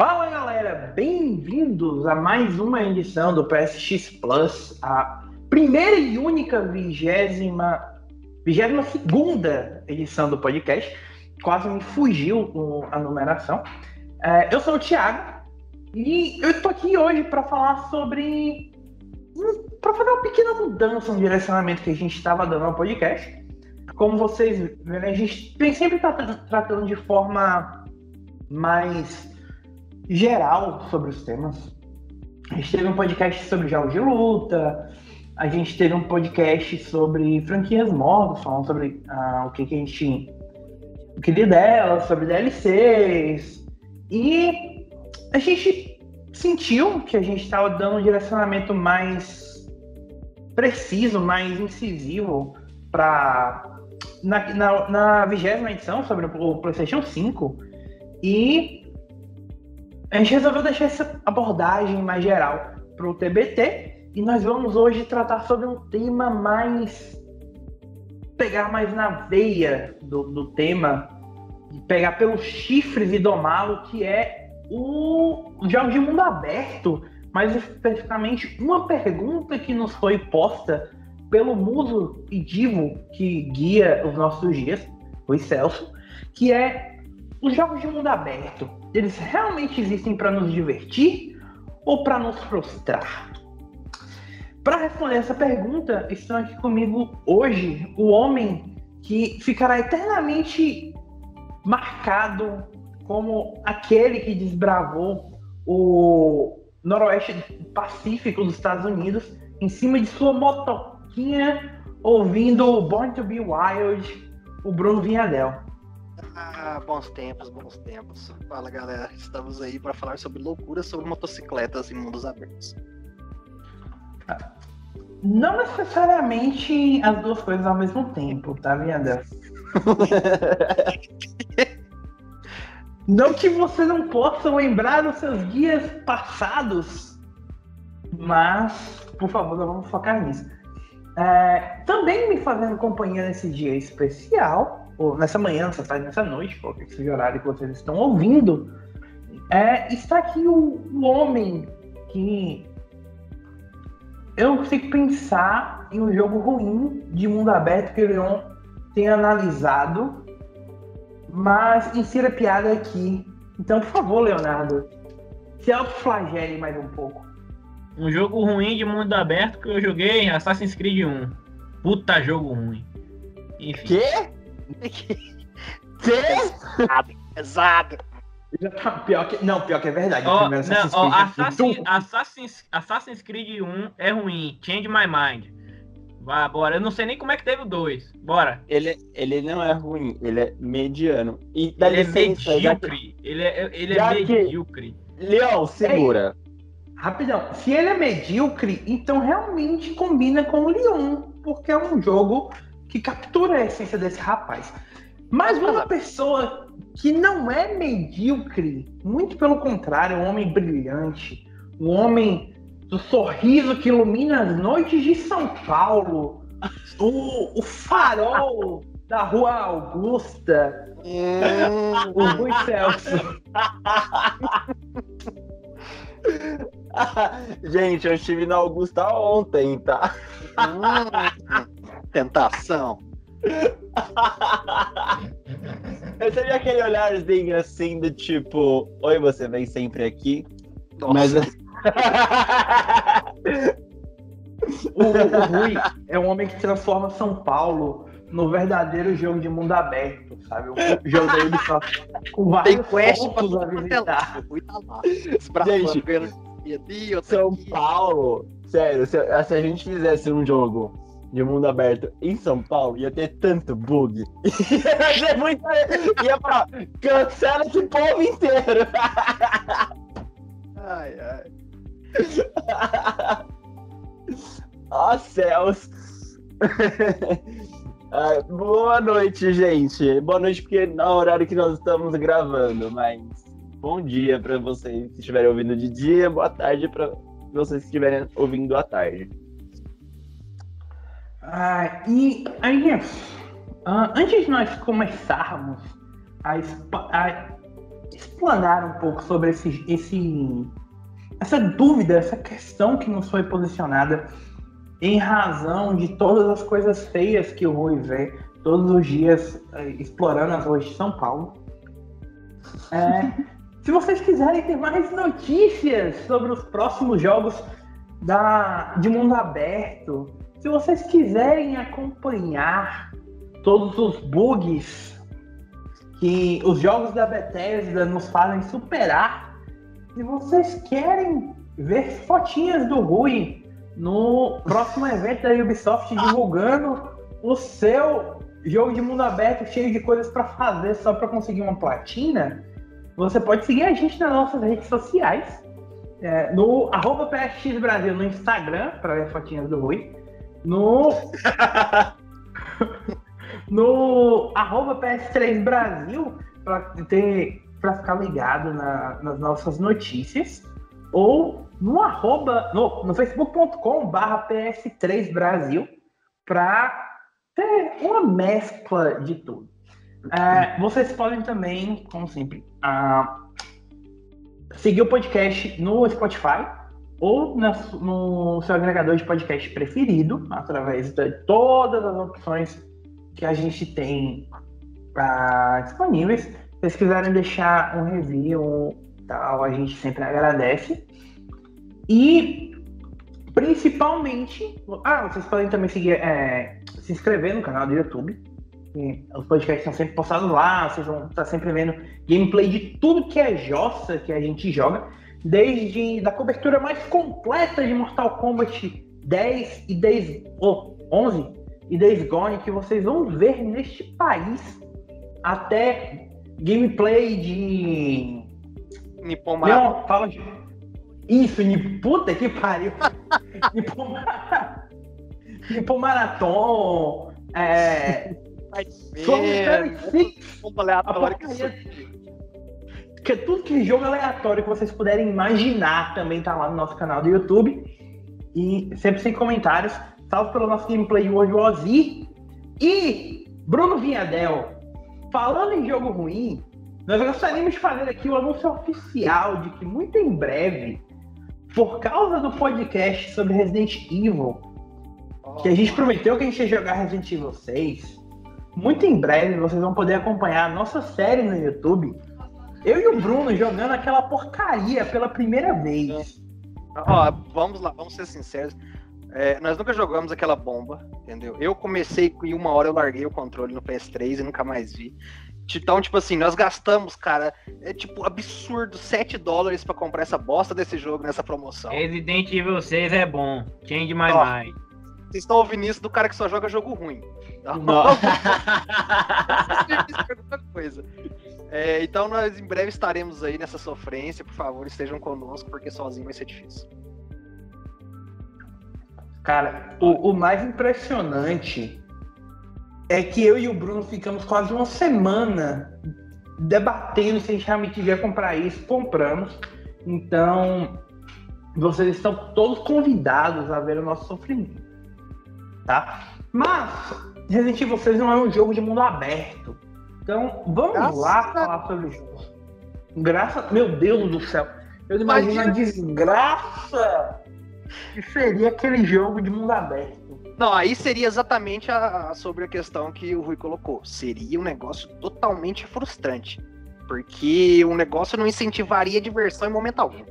Fala galera, bem-vindos a mais uma edição do PSX Plus, a primeira e única vigésima, vigésima segunda edição do podcast. Quase me fugiu a numeração. É, eu sou o Thiago e eu estou aqui hoje para falar sobre. para fazer uma pequena mudança no direcionamento que a gente estava dando ao podcast. Como vocês verem, a gente vem sempre tratando de forma mais geral sobre os temas. A gente teve um podcast sobre jogos de luta, a gente teve um podcast sobre franquias novas, falando sobre ah, o que, que a gente queria delas, sobre DLCs. E a gente sentiu que a gente estava dando um direcionamento mais preciso, mais incisivo para na, na, na vigésima edição sobre o PlayStation 5. E a gente resolveu deixar essa abordagem mais geral para o TBT e nós vamos hoje tratar sobre um tema mais. pegar mais na veia do, do tema, pegar pelos chifres e domá-lo, que é o jogo de mundo aberto, mais especificamente uma pergunta que nos foi posta pelo muso e divo que guia os nossos dias, o Celso, que é os jogos de mundo aberto eles realmente existem para nos divertir ou para nos frustrar? Para responder essa pergunta, estão aqui comigo hoje o homem que ficará eternamente marcado como aquele que desbravou o noroeste pacífico dos Estados Unidos em cima de sua motoquinha ouvindo Born to Be Wild, o Bruno Vinhadel. Ah, bons tempos, bons tempos. Fala galera, estamos aí para falar sobre loucuras sobre motocicletas em mundos abertos. Não necessariamente as duas coisas ao mesmo tempo, tá, Viandel? não que você não possa lembrar dos seus dias passados, mas, por favor, vamos focar nisso. É, também me fazendo companhia nesse dia especial ou nessa manhã, nessa tarde, nessa noite, qualquer que seja o horário que vocês estão ouvindo, é, está aqui o, o homem que eu consigo pensar em um jogo ruim de mundo aberto que o Leon tem analisado, mas insira piada aqui. Então, por favor, Leonardo, se autoflagele mais um pouco. Um jogo ruim de mundo aberto que eu joguei Assassin's Creed 1. Puta jogo ruim. Enfim. Quê? Pesado, pesado. Tá pior que, não, pior que é verdade. Oh, não, Assassin's, oh, Assassin, é Assassin's, Assassin's Creed 1 é ruim. Change my mind. Vai, bora. Eu não sei nem como é que teve o 2. Bora. Ele, ele não é ruim, ele é mediano. E ele licença, é medíocre. Que... Ele é, ele é medíocre. Que... Leão, segura. rapidão. Se ele é medíocre, então realmente combina com o Leon. Porque é um jogo que captura a essência desse rapaz. Mas uma pessoa que não é medíocre, muito pelo contrário, um homem brilhante, um homem do sorriso que ilumina as noites de São Paulo, o, o farol da Rua Augusta, hum. o Rui Celso. Gente, eu estive na Augusta ontem, tá? Hum. Tentação. Recebi aquele olharzinho assim do tipo, oi, você vem sempre aqui. Nossa. Mas o, o Rui é um homem que transforma São Paulo no verdadeiro jogo de mundo aberto, sabe? O jogo dele só com vários pontos a visitar. Gente, São Paulo, sério, se, se a gente fizesse um jogo de mundo aberto em São Paulo, ia ter tanto bug. ia muito. ia pra. Cancela esse povo inteiro. ai, ai. Ó oh, céus. ah, boa noite, gente. Boa noite, porque é horário que nós estamos gravando, mas bom dia para vocês que estiverem ouvindo de dia, boa tarde para vocês que estiverem ouvindo à tarde. Ah, e aí, uh, antes de nós começarmos a, a explanar um pouco sobre esse, esse, essa dúvida, essa questão que nos foi posicionada em razão de todas as coisas feias que o Rui vê todos os dias eh, explorando as ruas de São Paulo. É, se vocês quiserem ter mais notícias sobre os próximos jogos da, de mundo aberto, se vocês quiserem acompanhar todos os bugs que os jogos da Bethesda nos fazem superar, se vocês querem ver fotinhas do Rui no próximo evento da Ubisoft divulgando o seu jogo de mundo aberto cheio de coisas para fazer só para conseguir uma platina, você pode seguir a gente nas nossas redes sociais. É, no arroba PSX Brasil no Instagram, para ver fotinhas do Rui. No. no arroba PS3 Brasil, para ter para ficar ligado na, nas nossas notícias. Ou no arroba, no, no facebook.com barra PS3 Brasil, para ter uma mescla de tudo. É, vocês podem também, como sempre, uh, seguir o podcast no Spotify ou na, no seu agregador de podcast preferido, através de todas as opções que a gente tem uh, disponíveis. Se vocês quiserem deixar um review, tal, a gente sempre agradece. E principalmente, ah, vocês podem também seguir, é, se inscrever no canal do YouTube os podcasts estão sempre postados lá, vocês vão estar sempre vendo gameplay de tudo que é jossa que a gente joga, desde da cobertura mais completa de Mortal Kombat 10 e 10 oh, 11 e 10 Gone que vocês vão ver neste país, até gameplay de Nippon Não, fala de isso, puta que pariu. Nippon, Nippon Marathon, é Bomba aleatória que que tudo que jogo aleatório que vocês puderem imaginar também tá lá no nosso canal do YouTube. E sempre sem comentários. Salve pelo nosso gameplay hoje, Ozzy. E Bruno Vinhadel, falando em jogo ruim, nós gostaríamos de fazer aqui o anúncio oficial de que muito em breve, por causa do podcast sobre Resident Evil, que a gente prometeu que a gente ia jogar Resident Evil 6, muito em breve vocês vão poder acompanhar a nossa série no YouTube. Eu e o Bruno jogando aquela porcaria pela primeira vez. Ó, vamos lá, vamos ser sinceros. É, nós nunca jogamos aquela bomba, entendeu? Eu comecei e uma hora eu larguei o controle no PS3 e nunca mais vi. Então, tipo assim, nós gastamos, cara, é tipo absurdo, 7 dólares para comprar essa bosta desse jogo nessa promoção. Resident Evil 6 é bom. Change my Ó, mind. Vocês estão ouvindo isso do cara que só joga jogo ruim. Não. coisa. É, então nós em breve estaremos aí nessa sofrência. Por favor, estejam conosco, porque sozinho vai ser difícil. Cara, o, o mais impressionante é que eu e o Bruno ficamos quase uma semana debatendo se a gente realmente devia comprar isso, compramos. Então, vocês estão todos convidados a ver o nosso sofrimento tá? Mas Resident Evil 6 não é um jogo de mundo aberto. Então, vamos Graças lá falar sobre o jogo. Graça, meu Deus do céu. Eu imagino Imagina... a desgraça que seria aquele jogo de mundo aberto. Não, aí seria exatamente a, a, sobre a questão que o Rui colocou. Seria um negócio totalmente frustrante. Porque o negócio não incentivaria a diversão em momento algum.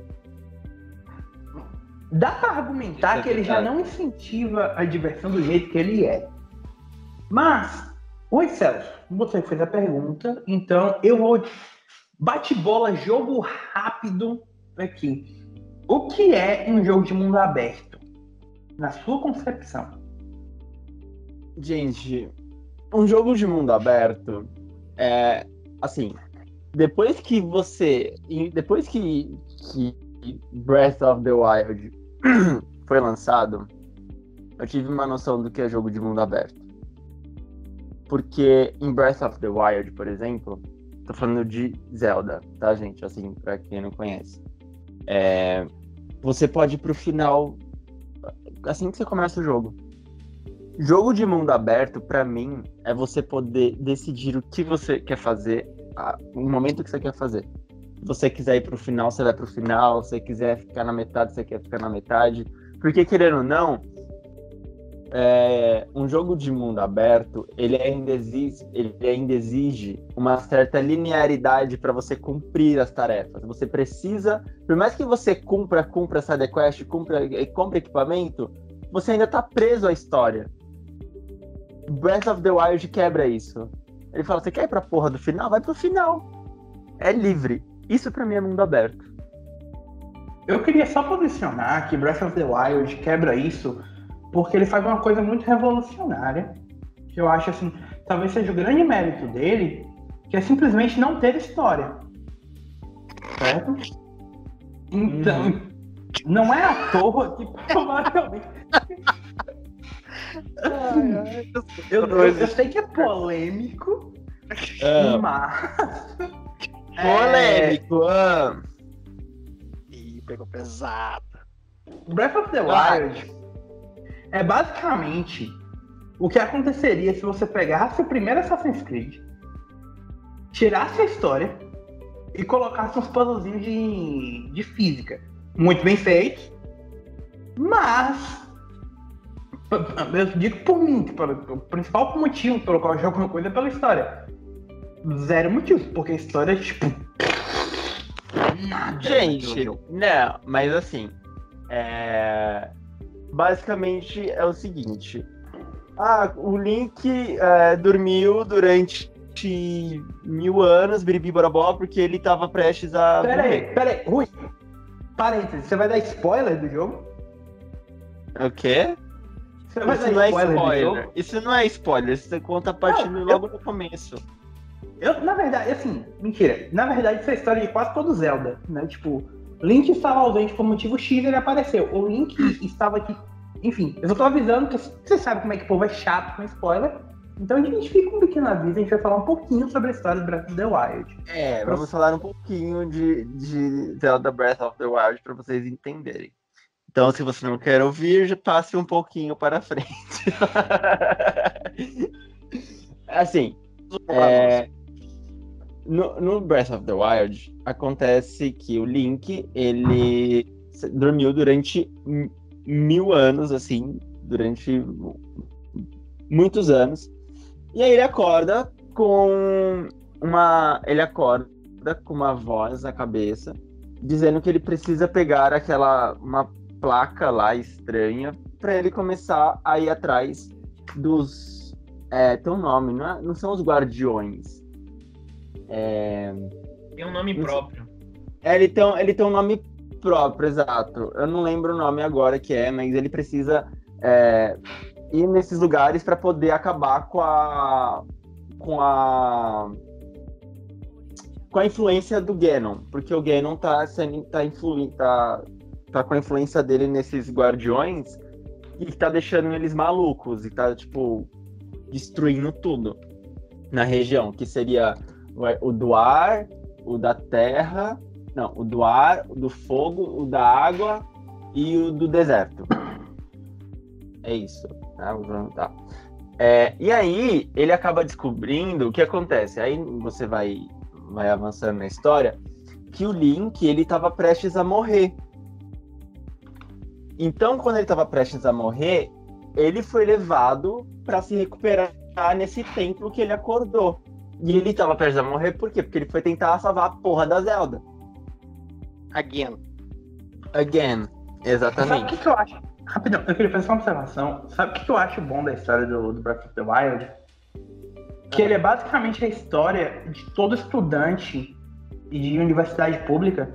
Dá para argumentar é que ele já não incentiva a diversão do jeito que ele é. Mas, oi Celso, você fez a pergunta, então eu vou bate-bola, jogo rápido aqui. O que é um jogo de mundo aberto? Na sua concepção? Gente, um jogo de mundo aberto é assim. Depois que você. Depois que, que Breath of the Wild foi lançado, eu tive uma noção do que é jogo de mundo aberto. Porque em Breath of the Wild, por exemplo, tô falando de Zelda, tá, gente? Assim, pra quem não conhece. É, você pode ir pro final assim que você começa o jogo. Jogo de mundo aberto, para mim, é você poder decidir o que você quer fazer, no momento que você quer fazer. Se você quiser ir pro final, você vai pro final. Se você quiser ficar na metade, você quer ficar na metade. Porque, querendo ou não, é, um jogo de mundo aberto, ele ainda exige, ele ainda exige uma certa linearidade para você cumprir as tarefas. Você precisa, por mais que você cumpra, cumpra side quest, cumpra, compre equipamento, você ainda tá preso à história. Breath of the Wild quebra isso. Ele fala: "Você quer ir pra porra do final? Vai pro final". É livre. Isso para mim é mundo aberto. Eu queria só posicionar que Breath of the Wild quebra isso porque ele faz uma coisa muito revolucionária, que eu acho assim, talvez seja o grande mérito dele, que é simplesmente não ter história. Certo? Então, uhum. não é à toa que provavelmente. ai, ai, eu, eu, eu, sei que é polêmico, ah. mas. Polêmico, é... ah. Ih, pegou pesado. Breath of the Wild é basicamente o que aconteceria se você pegasse o primeiro Assassin's Creed, tirasse a história e colocasse uns puzzlezinhos de, de física. Muito bem feitos, mas eu digo por mim, que o principal motivo pelo qual eu jogo uma coisa é pela história. Zero motivo, porque a história é tipo. Nada. Gente, não, mas assim. É basicamente é o seguinte. Ah, o Link é, dormiu durante mil anos, biribiborobó, porque ele tava prestes a. Pera aí, pera aí, Rui. Parênteses, você vai dar spoiler do jogo? O quê? Você vai Isso dar não spoiler é spoiler. Isso não é spoiler, você conta partindo não, logo eu... no começo. Eu, na verdade, assim, mentira. Na verdade, isso é a história de quase todo Zelda, né? Tipo, Link estava ausente por motivo X ele apareceu. O Link estava aqui. Enfim, eu só tô avisando que você sabe como é que o povo é chato com spoiler. Então a gente fica um pequeno aviso, a gente vai falar um pouquinho sobre a história do Breath of the Wild. É, vamos falar um pouquinho de, de Zelda Breath of the Wild para vocês entenderem. Então, se você não quer ouvir, já passe um pouquinho para frente. assim, é, no, no, Breath of the Wild, acontece que o Link, ele dormiu durante mil anos, assim, durante muitos anos. E aí ele acorda com uma. Ele acorda com uma voz na cabeça, dizendo que ele precisa pegar aquela. uma placa lá estranha para ele começar a ir atrás dos. É, tem um nome, não, é, não são os guardiões é... Tem um nome próprio. É, ele tem, ele tem um nome próprio, exato. Eu não lembro o nome agora que é, mas ele precisa é, ir nesses lugares para poder acabar com a com a com a influência do Ganon, porque o Ganon tá sendo tá, influ, tá, tá com a influência dele nesses guardiões e tá deixando eles malucos e tá tipo destruindo tudo na região, que seria o do ar, o da terra, não, o do ar, o do fogo, o da água e o do deserto. É isso. Tá? tá. É, e aí ele acaba descobrindo o que acontece. Aí você vai, vai avançando na história que o Link ele estava prestes a morrer. Então, quando ele estava prestes a morrer, ele foi levado para se recuperar nesse templo que ele acordou. E ele tava prestes a morrer por quê? Porque ele foi tentar salvar a porra da Zelda. Again. Again. Exatamente. Sabe o que, que, eu acho? Rapidão, eu queria fazer uma observação. Sabe o que, que eu acho bom da história do, do Breath of the Wild? Que ele é basicamente a história de todo estudante de universidade pública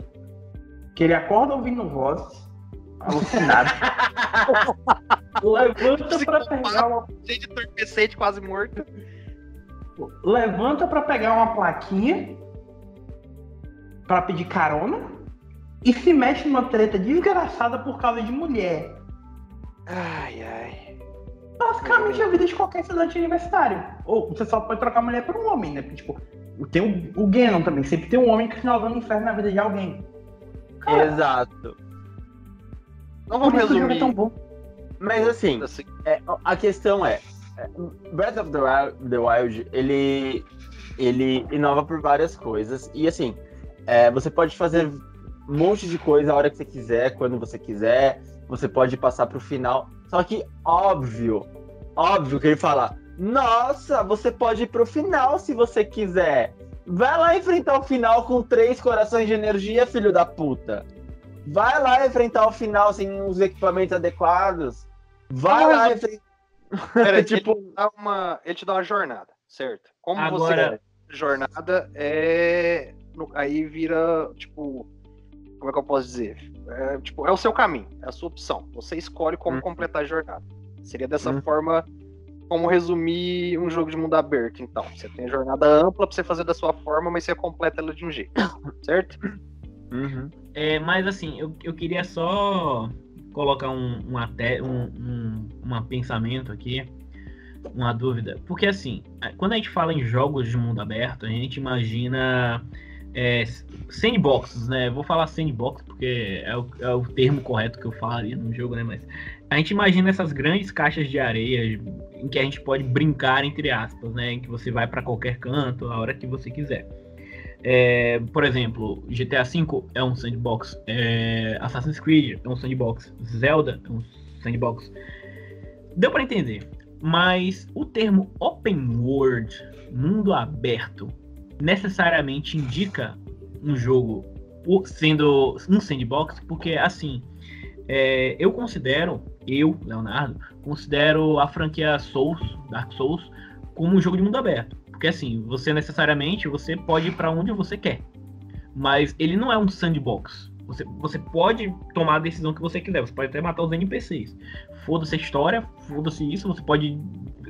que ele acorda ouvindo vozes alucinado. levanta pra pegar uma. Cheio de entorpecente, quase morto levanta para pegar uma plaquinha para pedir carona e se mexe numa treta desgraçada por causa de mulher. Ai, ai. Basicamente a vida de qualquer estudante universitário. Ou você só pode trocar mulher por um homem, né? Porque, tipo, tem o, o Ganon também. Sempre tem um homem que final do inferno na vida de alguém. Cara, Exato. Não vamos resumir. É tão bom. Mas assim, assim. É, a questão é, Breath of the Wild, the Wild, ele, ele inova por várias coisas. E assim, É, você pode fazer um monte de coisa a hora que você quiser, quando você quiser. Você pode passar pro final. Só que, óbvio, óbvio que ele fala: Nossa, você pode ir pro final se você quiser. Vai lá enfrentar o final com três corações de energia, filho da puta. Vai lá enfrentar o final sem os equipamentos adequados. Vai lá enfrentar. Pera, tipo... ele, te dá uma, ele te dá uma jornada, certo? Como Agora... você jornada é. Aí vira, tipo. Como é que eu posso dizer? É, tipo, é o seu caminho, é a sua opção. Você escolhe como hum. completar a jornada. Seria dessa hum. forma como resumir um jogo de mundo aberto, então. Você tem a jornada ampla pra você fazer da sua forma, mas você completa ela de um jeito, certo? Uhum. É, mas assim, eu, eu queria só colocar um, um, até, um, um, um pensamento aqui, uma dúvida. Porque assim, quando a gente fala em jogos de mundo aberto, a gente imagina é, sandboxes, né? Vou falar sandbox porque é o, é o termo correto que eu falaria no jogo, né? Mas a gente imagina essas grandes caixas de areia em que a gente pode brincar, entre aspas, né? Em que você vai para qualquer canto, a hora que você quiser. É, por exemplo, GTA V é um sandbox, é, Assassin's Creed é um sandbox, Zelda é um sandbox. Deu para entender, mas o termo open world, mundo aberto, necessariamente indica um jogo sendo um sandbox, porque assim, é, eu considero, eu, Leonardo, considero a franquia Souls, Dark Souls, como um jogo de mundo aberto. Porque assim, você necessariamente você pode ir para onde você quer. Mas ele não é um sandbox. Você, você pode tomar a decisão que você quiser. Você pode até matar os NPCs. Foda-se a história, foda-se isso. Você pode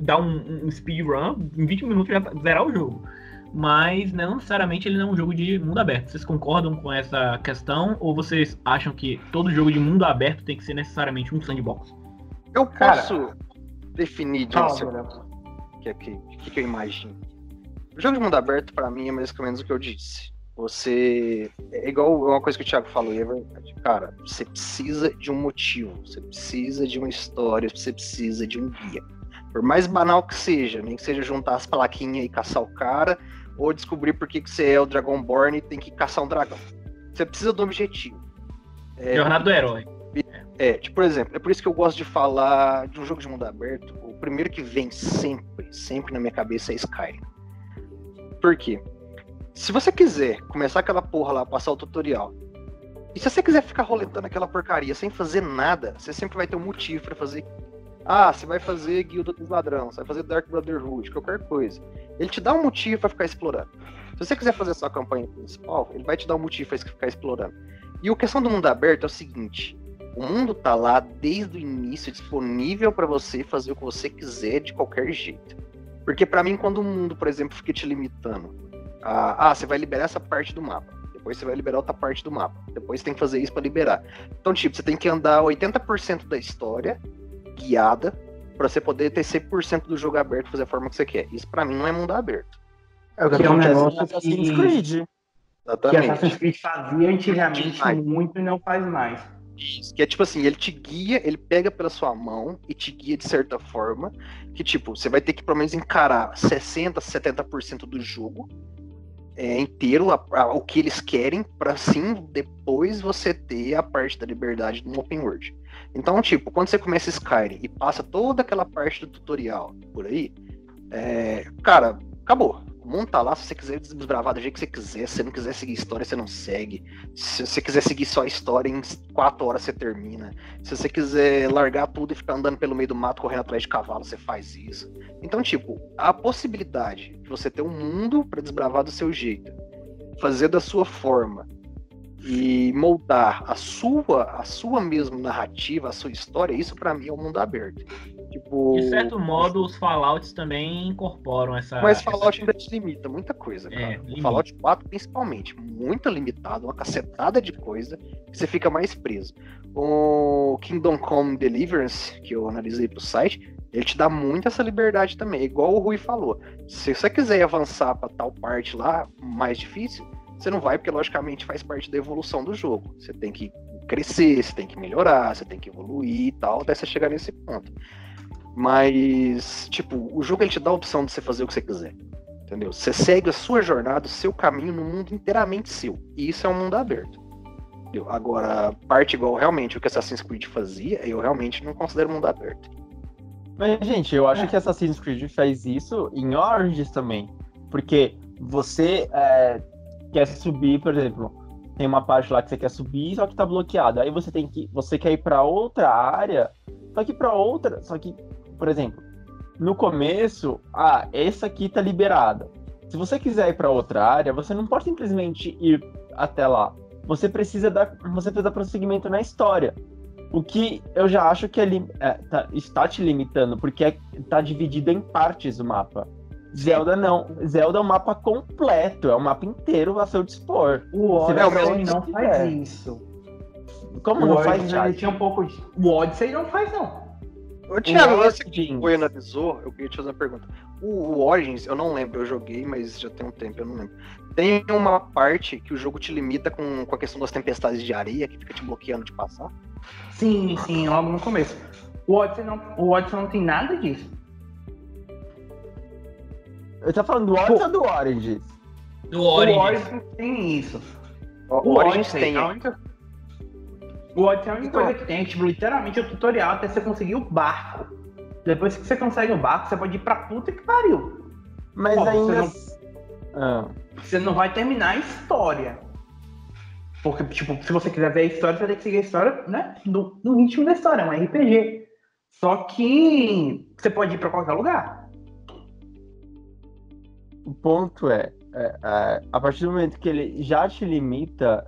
dar um, um speedrun, em 20 minutos já zerar o jogo. Mas não necessariamente ele não é um jogo de mundo aberto. Vocês concordam com essa questão? Ou vocês acham que todo jogo de mundo aberto tem que ser necessariamente um sandbox? Eu posso Cara, definir de o que, que, que eu imagino. O jogo de mundo aberto, para mim, é mais ou menos o que eu disse. Você. É igual uma coisa que o Thiago falou, e é verdade. Cara, você precisa de um motivo, você precisa de uma história, você precisa de um guia. Por mais banal que seja, nem que seja juntar as plaquinhas e caçar o cara, ou descobrir por que, que você é o Dragonborn e tem que caçar um dragão. Você precisa do objetivo. É, Jornada do herói. É, tipo, por exemplo, é por isso que eu gosto de falar de um jogo de mundo aberto. O primeiro que vem sempre, sempre na minha cabeça é Skyrim. Por quê? Se você quiser começar aquela porra lá, passar o tutorial, e se você quiser ficar roletando aquela porcaria sem fazer nada, você sempre vai ter um motivo para fazer. Ah, você vai fazer Guilda dos Ladrões, você vai fazer Dark Brotherhood, qualquer coisa. Ele te dá um motivo para ficar explorando. Se você quiser fazer sua campanha principal, ele vai te dar um motivo para ficar explorando. E a questão do mundo aberto é o seguinte: o mundo tá lá desde o início disponível para você fazer o que você quiser de qualquer jeito. Porque para mim, quando o mundo, por exemplo, fica te limitando, a, ah, você vai liberar essa parte do mapa, depois você vai liberar outra parte do mapa, depois você tem que fazer isso para liberar. Então, tipo, você tem que andar 80% da história guiada para você poder ter 100% do jogo aberto, fazer a forma que você quer. Isso para mim não é mundo aberto. É o que, que é um negócio Assassin's Creed. Exatamente. Que Assassin's Creed fazia antigamente muito e não faz mais. Isso, que é tipo assim, ele te guia, ele pega pela sua mão e te guia de certa forma, que tipo, você vai ter que pelo menos encarar 60, 70% do jogo é, inteiro, a, a, o que eles querem, para sim depois você ter a parte da liberdade no open world. Então, tipo, quando você começa Skyrim e passa toda aquela parte do tutorial por aí, é, cara, acabou. Tá lá, se você quiser desbravar do jeito que você quiser, se você não quiser seguir história, você não segue. Se você quiser seguir só a história, em quatro horas você termina. Se você quiser largar tudo e ficar andando pelo meio do mato, correndo atrás de cavalo, você faz isso. Então, tipo, a possibilidade de você ter um mundo para desbravar do seu jeito, fazer da sua forma, e moldar a sua, a sua mesma narrativa, a sua história, isso para mim é o um mundo aberto. Tipo... De certo modo, os Fallouts também incorporam essa. Mas Fallout ainda te limita muita coisa, é, cara. É, o Fallout 4, principalmente, muito limitado, uma cacetada de coisa, que você fica mais preso. O Kingdom Come Deliverance, que eu analisei pro site, ele te dá muito essa liberdade também, igual o Rui falou. Se você quiser avançar para tal parte lá, mais difícil, você não vai, porque logicamente faz parte da evolução do jogo. Você tem que crescer, você tem que melhorar, você tem que evoluir e tal, até você chegar nesse ponto. Mas, tipo, o jogo ele te dá a opção de você fazer o que você quiser. Entendeu? Você segue a sua jornada, o seu caminho no mundo inteiramente seu. E isso é um mundo aberto. Entendeu? Agora, parte igual realmente o que Assassin's Creed fazia, eu realmente não considero mundo aberto. Mas, gente, eu acho é. que Assassin's Creed faz isso em Origins também. Porque você é, quer subir, por exemplo, tem uma parte lá que você quer subir, só que tá bloqueado. Aí você tem que. Você quer ir para outra área, só que para outra. Só que, por exemplo, no começo, ah, essa aqui tá liberada. Se você quiser ir para outra área, você não pode simplesmente ir até lá. Você precisa dar, você precisa dar prosseguimento na história. O que eu já acho que é, é, tá, está te limitando, porque é, tá dividido em partes o mapa. Zelda não. Zelda é um mapa completo, é um mapa inteiro a seu dispor. O Odyssey não faz isso. Como o não faz? Ele tinha um pouco de... O Odyssey não faz, não. Ô, Thiago, você que foi analisou, eu queria te fazer uma pergunta. O, o, Origins, eu não lembro, eu joguei, mas já tem um tempo, eu não lembro. Tem uma parte que o jogo te limita com, com a questão das tempestades de areia, que fica te bloqueando de passar? Sim, sim, logo no começo. O Odyssey não, o Odyssey não tem nada disso. Eu tô falando do Odyssey ou do Origins? Do Origins. O Origins tem isso. O, o Origins tem. A única, o Odyssey é a única então, coisa que tem, tipo, literalmente o tutorial até você conseguir o barco. Depois que você consegue o barco, você pode ir pra puta que pariu. Mas Pô, ainda. Você não, ah. você não vai terminar a história. Porque, tipo, se você quiser ver a história, você tem que seguir a história, né? No, no ritmo da história, é um RPG. Só que você pode ir pra qualquer lugar. O ponto é, é, é, a partir do momento que ele já te limita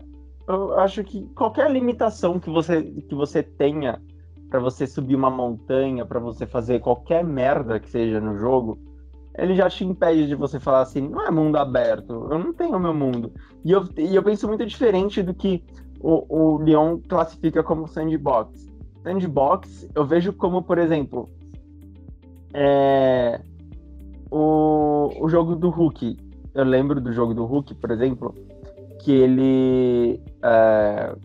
eu acho que qualquer limitação que você, que você tenha para você subir uma montanha, para você fazer qualquer merda que seja no jogo, ele já te impede de você falar assim, não é mundo aberto, eu não tenho meu mundo. E eu, e eu penso muito diferente do que o, o Leon classifica como sandbox. Sandbox eu vejo como, por exemplo, é, o, o jogo do Hulk. Eu lembro do jogo do Hulk, por exemplo, que ele é,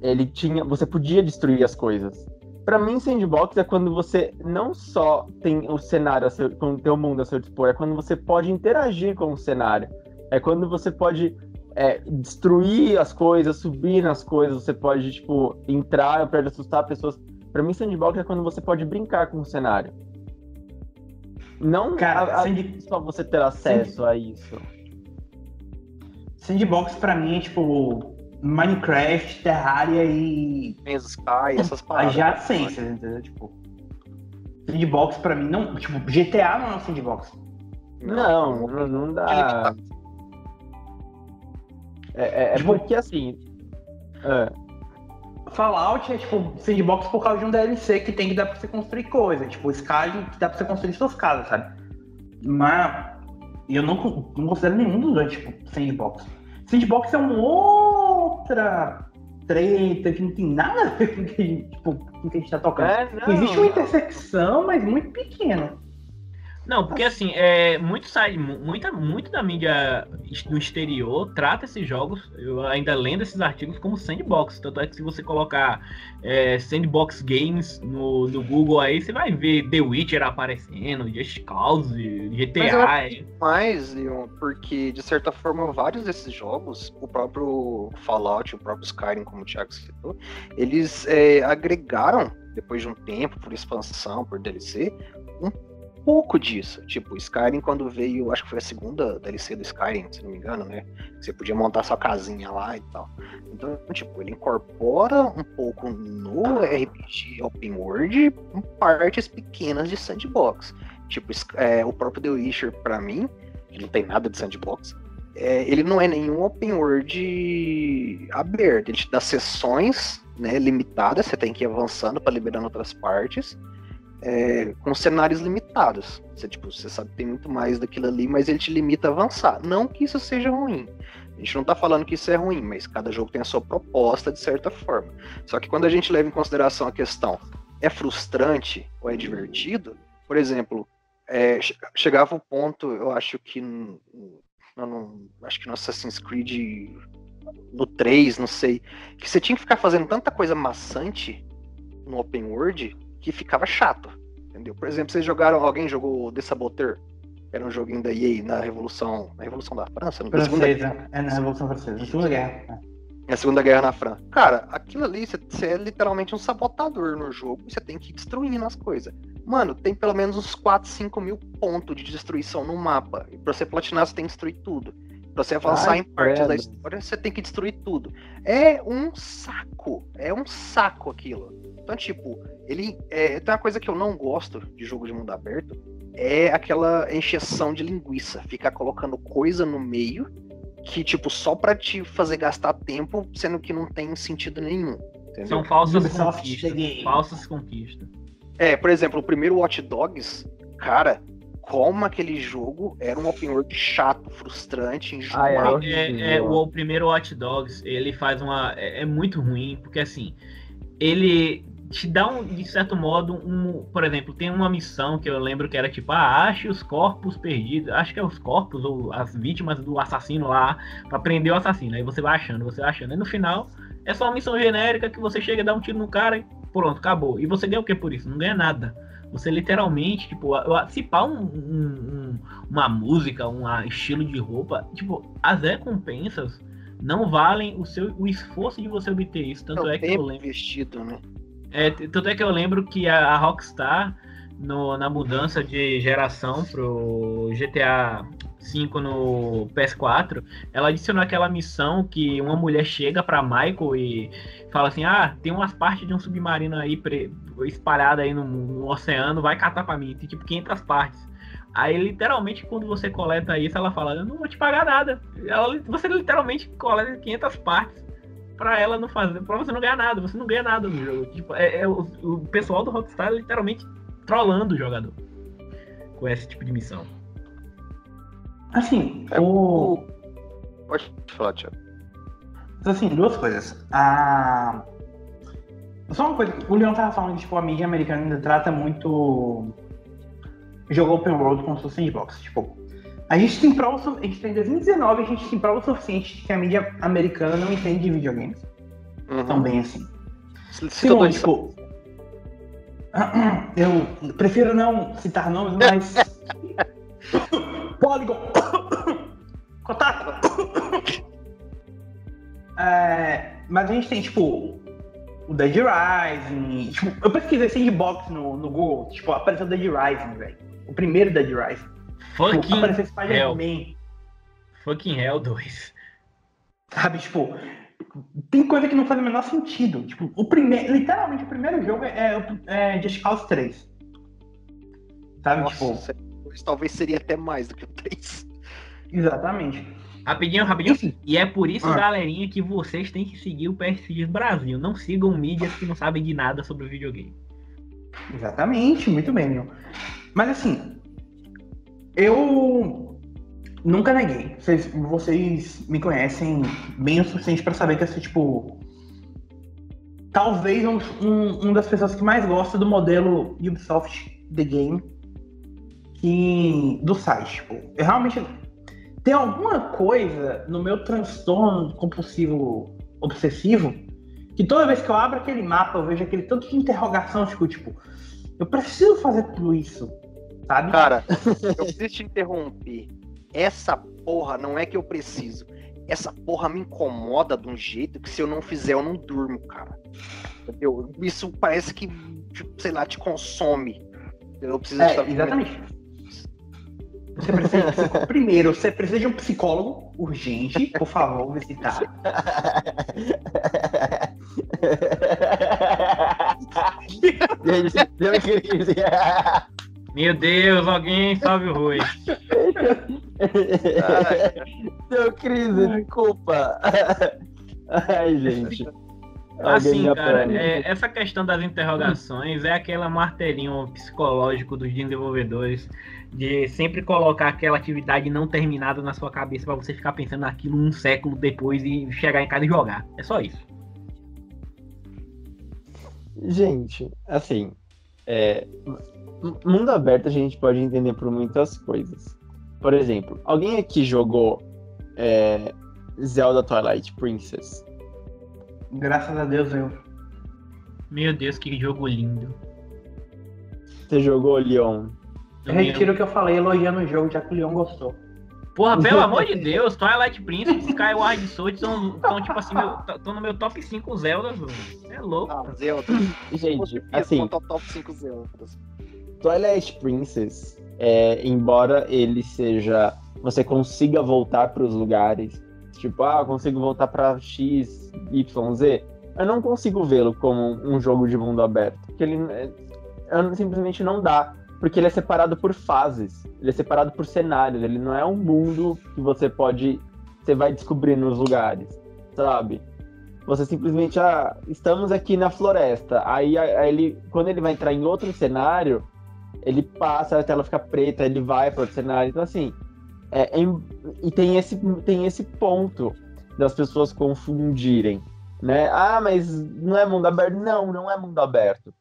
ele tinha, você podia destruir as coisas. Para mim, sandbox é quando você não só tem o cenário, seu, com o mundo a seu dispor, é quando você pode interagir com o cenário. É quando você pode é, destruir as coisas, subir nas coisas, você pode, tipo, entrar para assustar pessoas. Para mim, sandbox é quando você pode brincar com o cenário. Não Cara, a, a, sand... só você ter acesso a isso. Sandbox pra mim é tipo Minecraft, Terraria e. Sky, essas paradas. Adjacências, entendeu? Tipo. Sandbox pra mim não. Tipo, GTA não é um sandbox. Não, não, não dá. É, é, é tipo, porque assim. É. Fallout é tipo sandbox por causa de um DLC que tem que dar pra você construir coisa. Tipo, Sky que dá pra você construir suas casas, sabe? Mas eu não, não considero nenhum dos dois, tipo, sandbox. Sandbox é uma outra treta que não tem nada a ver com o que, tipo, com que a gente tá tocando. É, não, Existe uma intersecção, mas muito pequena. Não, porque assim, é, muito sai, muita, muito da mídia do exterior trata esses jogos, eu ainda lendo esses artigos como sandbox. Tanto é que se você colocar é, sandbox games no, no Google aí, você vai ver The Witcher aparecendo, Just Cause, GTA. Mas, Leon, porque de certa forma vários desses jogos, o próprio Fallout, o próprio Skyrim, como o Thiago citou, eles é, agregaram depois de um tempo, por expansão, por DLC, um pouco disso. Tipo, Skyrim, quando veio, acho que foi a segunda DLC do Skyrim, se não me engano, né? Você podia montar sua casinha lá e tal. Então, tipo, ele incorpora um pouco no RPG Open World partes pequenas de sandbox. Tipo, é, o próprio The Witcher, pra mim, que não tem nada de sandbox, é, ele não é nenhum open world aberto. Ele te dá sessões né, limitadas, você tem que ir avançando para liberando outras partes é, com cenários limitados. Você, tipo, você sabe que tem muito mais daquilo ali, mas ele te limita a avançar. Não que isso seja ruim. A gente não está falando que isso é ruim, mas cada jogo tem a sua proposta de certa forma. Só que quando a gente leva em consideração a questão é frustrante ou é divertido, por exemplo, é, chegava o ponto, eu acho que no, no, acho que no Assassin's Creed no 3, não sei, que você tinha que ficar fazendo tanta coisa maçante no open world que ficava chato. Entendeu? Por exemplo, vocês jogaram. Alguém jogou The Saboteur? Era um joguinho da EA na Revolução. Na Revolução da França? Na Francesa. É na Revolução Francesa. Na Segunda Guerra. Na é Segunda Guerra na França. Cara, aquilo ali, você é literalmente um sabotador no jogo. Você tem que ir destruindo as coisas. Mano, tem pelo menos uns 4, 5 mil pontos de destruição no mapa. E pra você platinar, você tem que destruir tudo. Pra você avançar Ai, em partes da história, você tem que destruir tudo. É um saco. É um saco aquilo. Então, tipo, ele. É, tem uma coisa que eu não gosto de jogo de mundo aberto. É aquela encheção de linguiça. Ficar colocando coisa no meio que, tipo, só pra te fazer gastar tempo, sendo que não tem sentido nenhum. Entendeu? São falsas conquistas. Falsas conquistas. É, por exemplo, o primeiro Watch Dogs, cara, como aquele jogo era um open world chato, frustrante, enjoado. Ah, é, é, é, o, primeiro Watch Dogs, ele faz uma. É, é, muito ruim, porque assim, ele te dá um, de certo modo, um. Por exemplo, tem uma missão que eu lembro que era tipo, ah, ache os corpos perdidos. Acho que é os corpos ou as vítimas do assassino lá, pra prender o assassino. Aí você vai achando, você vai achando. E no final, é só uma missão genérica que você chega, dá um tiro no cara e pronto, acabou. E você ganha o que por isso? Não ganha nada. Você literalmente, tipo, se pá um, um, uma música, um estilo de roupa, tipo, as recompensas não valem o seu o esforço de você obter isso. Tanto é, é que eu lembro. Investido, né? É, tanto é que eu lembro que a, a Rockstar, no, na mudança de geração pro GTA 5 no PS4, ela adicionou aquela missão que uma mulher chega para Michael e fala assim: "Ah, tem umas partes de um submarino aí pre... espalhada aí no, no, oceano, vai catar para mim". Tem tipo 500 partes. Aí literalmente quando você coleta isso, ela fala: "Eu não vou te pagar nada". Ela, você literalmente coleta 500 partes para ela não fazer, para você não ganhar nada, você não ganha nada no jogo. Tipo, é, é o, o pessoal do Rockstar literalmente trollando o jogador com esse tipo de missão. Assim, é, o... Pode falar, Thiago. Assim, duas coisas. A... Só uma coisa, o Leon tava falando que tipo, a mídia americana ainda trata muito jogo open world como se fosse sandbox. Tipo, a gente tem prova, a gente tem em 2019, a gente tem prova suficiente de que a mídia americana não entende de videogames. Uhum. Tão bem assim. Segundo, tipo, eu prefiro não citar nomes, mas Polygon. Contato. É, mas a gente tem, tipo, o Dead Rising. Tipo, eu pesquisei sandbox no, no Google. Tipo, apareceu o Dead Rising, velho. O primeiro Dead Rising. Fucking tipo, apareceu Spider-Man. Fucking Hell 2. Sabe, tipo, tem coisa que não faz o menor sentido. Tipo, o primeiro, literalmente, o primeiro jogo é, é, é Just Cause 3. Sabe, Nossa, tipo talvez seria até mais do que o 3. Exatamente. Rapidinho, rapidinho. Enfim. E é por isso, ah. galerinha, que vocês têm que seguir o PSX Brasil. Não sigam mídias que não sabem de nada sobre o videogame. Exatamente, muito bem, meu. Mas assim, eu nunca neguei. Vocês, vocês me conhecem bem o suficiente para saber que eu sou, tipo. Talvez um, um, um das pessoas que mais gosta do modelo Ubisoft The Game que do site. Tipo, eu realmente tem alguma coisa no meu transtorno compulsivo obsessivo que toda vez que eu abro aquele mapa, eu vejo aquele tanto de interrogação, fico tipo, eu preciso fazer tudo isso, sabe? Cara, eu preciso te interromper. Essa porra não é que eu preciso. Essa porra me incomoda de um jeito que se eu não fizer eu não durmo, cara. Entendeu? Isso parece que, tipo, sei lá, te consome. Eu preciso é, exatamente. Você precisa, primeiro, você precisa de um psicólogo urgente, por favor, visitar. Meu Deus, alguém salve o Rui. Seu Cris, desculpa. Ai, gente. Assim, cara, é, essa questão das interrogações é aquele martelinho psicológico dos desenvolvedores de sempre colocar aquela atividade não terminada na sua cabeça para você ficar pensando naquilo um século depois e chegar em casa e jogar. É só isso. Gente, assim, é, mundo aberto a gente pode entender por muitas coisas. Por exemplo, alguém aqui jogou é, Zelda Twilight Princess? Graças a Deus eu. Meu Deus, que jogo lindo. Você jogou Leon? Eu retiro o que eu falei elogiando o jogo, já que o Leon gostou. Porra, pelo amor de Deus, Twilight Princess e Skyward Sword são, são tipo assim, estão no meu top 5 Zeldas, mano. É louco. Ah, Zelda. Gente, assim. Top 5 Zeldas. Twilight Princess, é, embora ele seja. Você consiga voltar para os lugares. Tipo, ah, eu consigo voltar para X, Y, Z. Eu não consigo vê-lo como um jogo de mundo aberto. Porque ele é, simplesmente não dá porque ele é separado por fases, ele é separado por cenários, ele não é um mundo que você pode, você vai descobrir nos lugares, sabe? Você simplesmente, ah, estamos aqui na floresta, aí, aí ele, quando ele vai entrar em outro cenário, ele passa, a tela fica preta, ele vai para outro cenário, então assim, é, é, e tem esse, tem esse ponto das pessoas confundirem, né? Ah, mas não é mundo aberto? Não, não é mundo aberto,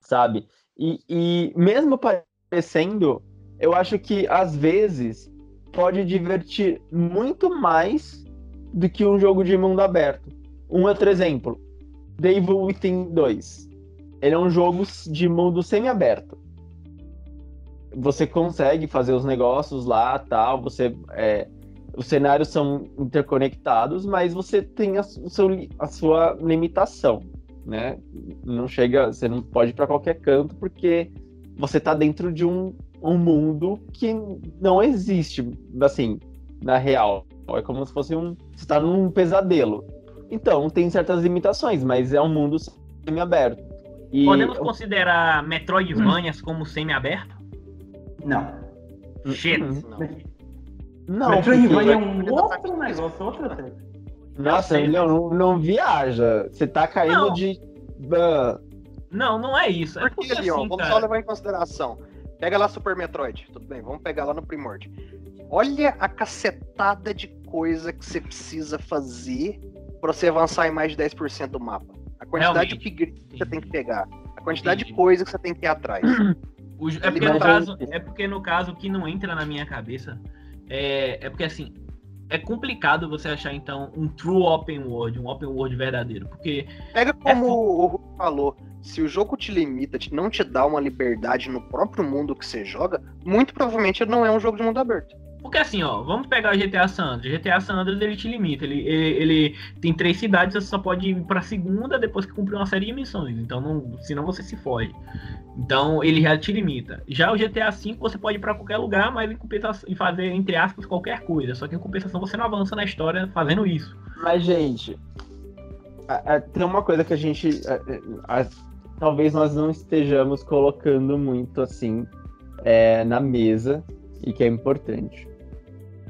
sabe? E, e mesmo parecendo, eu acho que às vezes pode divertir muito mais do que um jogo de mundo aberto. Um outro exemplo, Devil Within 2. Ele é um jogo de mundo semi-aberto. Você consegue fazer os negócios lá, tal, você é, os cenários são interconectados, mas você tem a, seu, a sua limitação né? Não chega, você não pode ir para qualquer canto porque você está dentro de um, um mundo que não existe, assim, na real. É como se fosse um, você está num pesadelo. Então, tem certas limitações, mas é um mundo semi-aberto. E... Podemos considerar Metroidvanias hum. como semi-aberto? Não. Shit. Não. Não, Metroidvania é um outro negócio, outra coisa. Nossa, não, não, não, viaja. Você tá caindo não. de. Não, não é isso. É porque, Leon, assim, vamos cara... só levar em consideração. Pega lá Super Metroid, tudo bem, vamos pegar lá no Primord. Olha a cacetada de coisa que você precisa fazer para você avançar em mais de 10% do mapa. A quantidade Realmente. de upgrade que você tem que pegar. A quantidade Entendi. de coisa que você tem que ir atrás. O, é, porque no caso, é porque no caso que não entra na minha cabeça é, é porque assim é complicado você achar, então, um true open world, um open world verdadeiro. Porque. Pega é como é... o Hulk falou: se o jogo te limita, não te dá uma liberdade no próprio mundo que você joga, muito provavelmente não é um jogo de mundo aberto. Porque assim, ó, vamos pegar o GTA San Andreas. GTA San Andreas ele te limita. Ele, ele, ele, tem três cidades, você só pode ir pra segunda depois que cumprir uma série de missões. Então, não, senão você se foge. Então, ele já te limita. Já o GTA V você pode ir pra qualquer lugar, mas em compensação, e fazer, entre aspas, qualquer coisa. Só que em compensação você não avança na história fazendo isso. Mas, gente, a, a, tem uma coisa que a gente. A, talvez nós não estejamos colocando muito assim é, na mesa e que é importante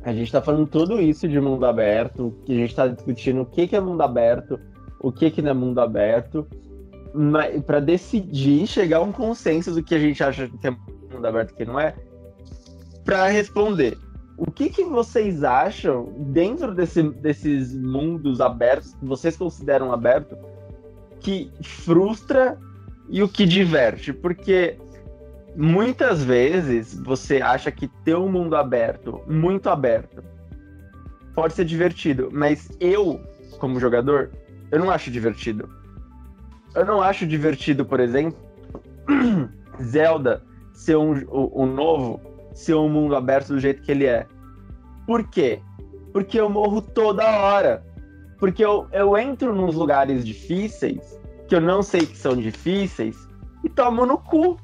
a gente está falando tudo isso de mundo aberto, que a gente está discutindo o que, que é mundo aberto, o que, que não é mundo aberto, para decidir chegar a um consenso do que a gente acha que é mundo aberto e que não é, para responder. O que, que vocês acham dentro desse, desses mundos abertos, que vocês consideram aberto, que frustra e o que diverte? Porque muitas vezes você acha que ter um mundo aberto, muito aberto, pode ser divertido, mas eu, como jogador, eu não acho divertido. Eu não acho divertido, por exemplo, Zelda ser um, o, o novo, ser um mundo aberto do jeito que ele é. Por quê? Porque eu morro toda hora. Porque eu, eu entro nos lugares difíceis, que eu não sei que são difíceis, e tomo no cu.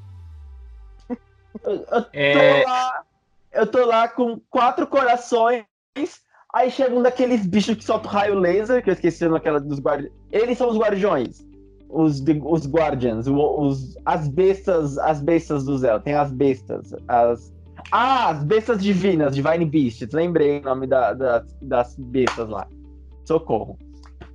Eu, eu, é... tô lá, eu tô lá com quatro corações, aí chega um daqueles bichos que soltam raio laser, que eu esqueci naquela dos guardiões. Eles são os guardiões. Os, os guardians, os, as bestas, as bestas do Zé. Tem as bestas, as ah, as bestas divinas, Divine Beasts. Lembrei o nome da, da, das bestas lá. Socorro.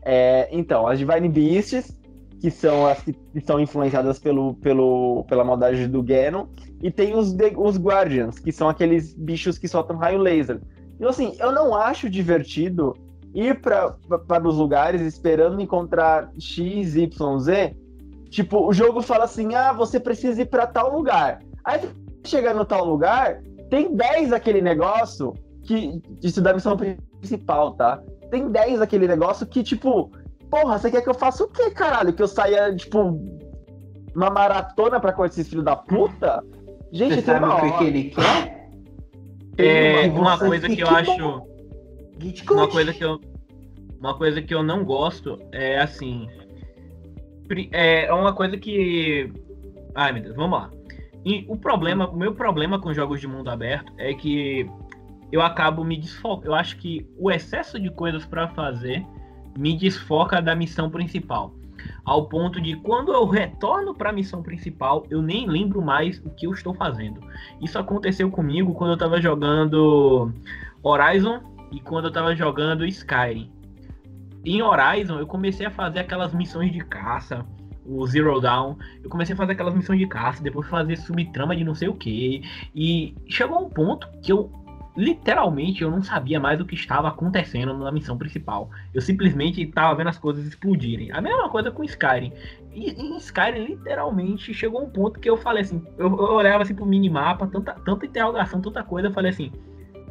É, então, as Divine Beasts, que são as que são influenciadas pelo, pelo, pela maldade do Ganon. E tem os, os Guardians, que são aqueles bichos que soltam raio laser. Então, assim, eu não acho divertido ir para os lugares esperando encontrar X, Y, Z. Tipo, o jogo fala assim: ah, você precisa ir para tal lugar. Aí chega no tal lugar, tem 10 aquele negócio que. Isso da missão principal, tá? Tem 10 aquele negócio que, tipo, porra, você quer que eu faça o quê, caralho? Que eu saia, tipo, uma maratona pra cortar esses filhos da puta? Gente, Você sabe o que, que ele quer? É, uma coisa que eu acho. Uma coisa que eu. Uma coisa que eu não gosto é assim. É uma coisa que. Ai meu Deus, vamos lá. E o problema, o meu problema com jogos de mundo aberto é que eu acabo me desfocando. Eu acho que o excesso de coisas para fazer me desfoca da missão principal. Ao ponto de quando eu retorno para a missão principal, eu nem lembro mais o que eu estou fazendo. Isso aconteceu comigo quando eu estava jogando Horizon e quando eu estava jogando Skyrim. Em Horizon, eu comecei a fazer aquelas missões de caça, o Zero Down. Eu comecei a fazer aquelas missões de caça, depois fazer subtrama de não sei o que. E chegou um ponto que eu literalmente eu não sabia mais o que estava acontecendo na missão principal. Eu simplesmente estava vendo as coisas explodirem. A mesma coisa com Skyrim. E em Skyrim, literalmente, chegou um ponto que eu falei assim, eu, eu olhava assim pro minimapa, tanta, tanta interrogação, tanta coisa, eu falei assim,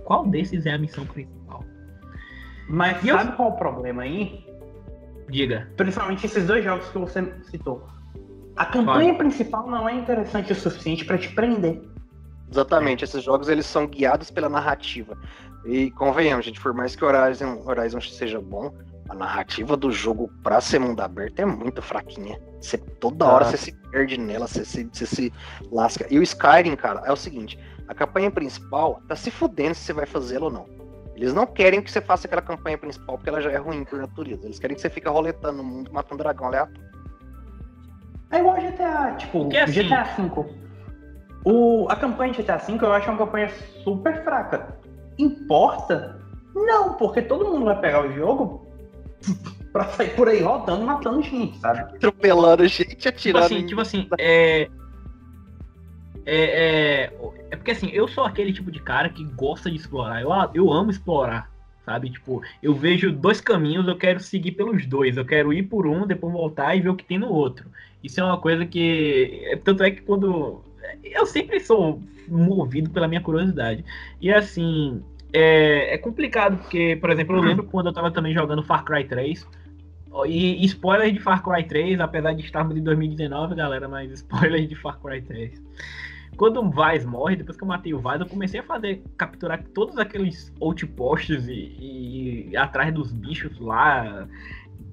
qual desses é a missão principal? Mas e sabe eu... qual é o problema aí? Diga. Principalmente esses dois jogos que você citou. A campanha principal não é interessante o suficiente para te prender. Exatamente, esses jogos eles são guiados pela narrativa. E convenhamos, gente, por mais que Horizon, Horizon seja bom, a narrativa do jogo pra ser mundo aberto é muito fraquinha. Você, toda hora ah. você se perde nela, você, você, você, se lasca. E o Skyrim, cara, é o seguinte: a campanha principal tá se fudendo se você vai fazê-la ou não. Eles não querem que você faça aquela campanha principal porque ela já é ruim por natureza. Eles querem que você fique roletando no mundo, matando dragão aleatório. É igual GTA, tipo, assim, GTA V. O, a campanha de GTA V eu acho uma campanha super fraca. Importa? Não, porque todo mundo vai pegar o jogo pra sair por aí rodando, matando gente, sabe? Atropelando gente, atirando. Tipo assim, tipo assim, é... É, é, é porque assim, eu sou aquele tipo de cara que gosta de explorar. Eu, eu amo explorar, sabe? Tipo, eu vejo dois caminhos, eu quero seguir pelos dois. Eu quero ir por um, depois voltar e ver o que tem no outro. Isso é uma coisa que. Tanto é que quando eu sempre sou movido pela minha curiosidade. E assim, é, é complicado, porque, por exemplo, eu uhum. lembro quando eu tava também jogando Far Cry 3. E spoiler de Far Cry 3, apesar de estarmos em 2019, galera, mas spoiler de Far Cry 3. Quando o Vaz morre, depois que eu matei o Vaz, eu comecei a fazer, capturar todos aqueles outposts e, e, e atrás dos bichos lá.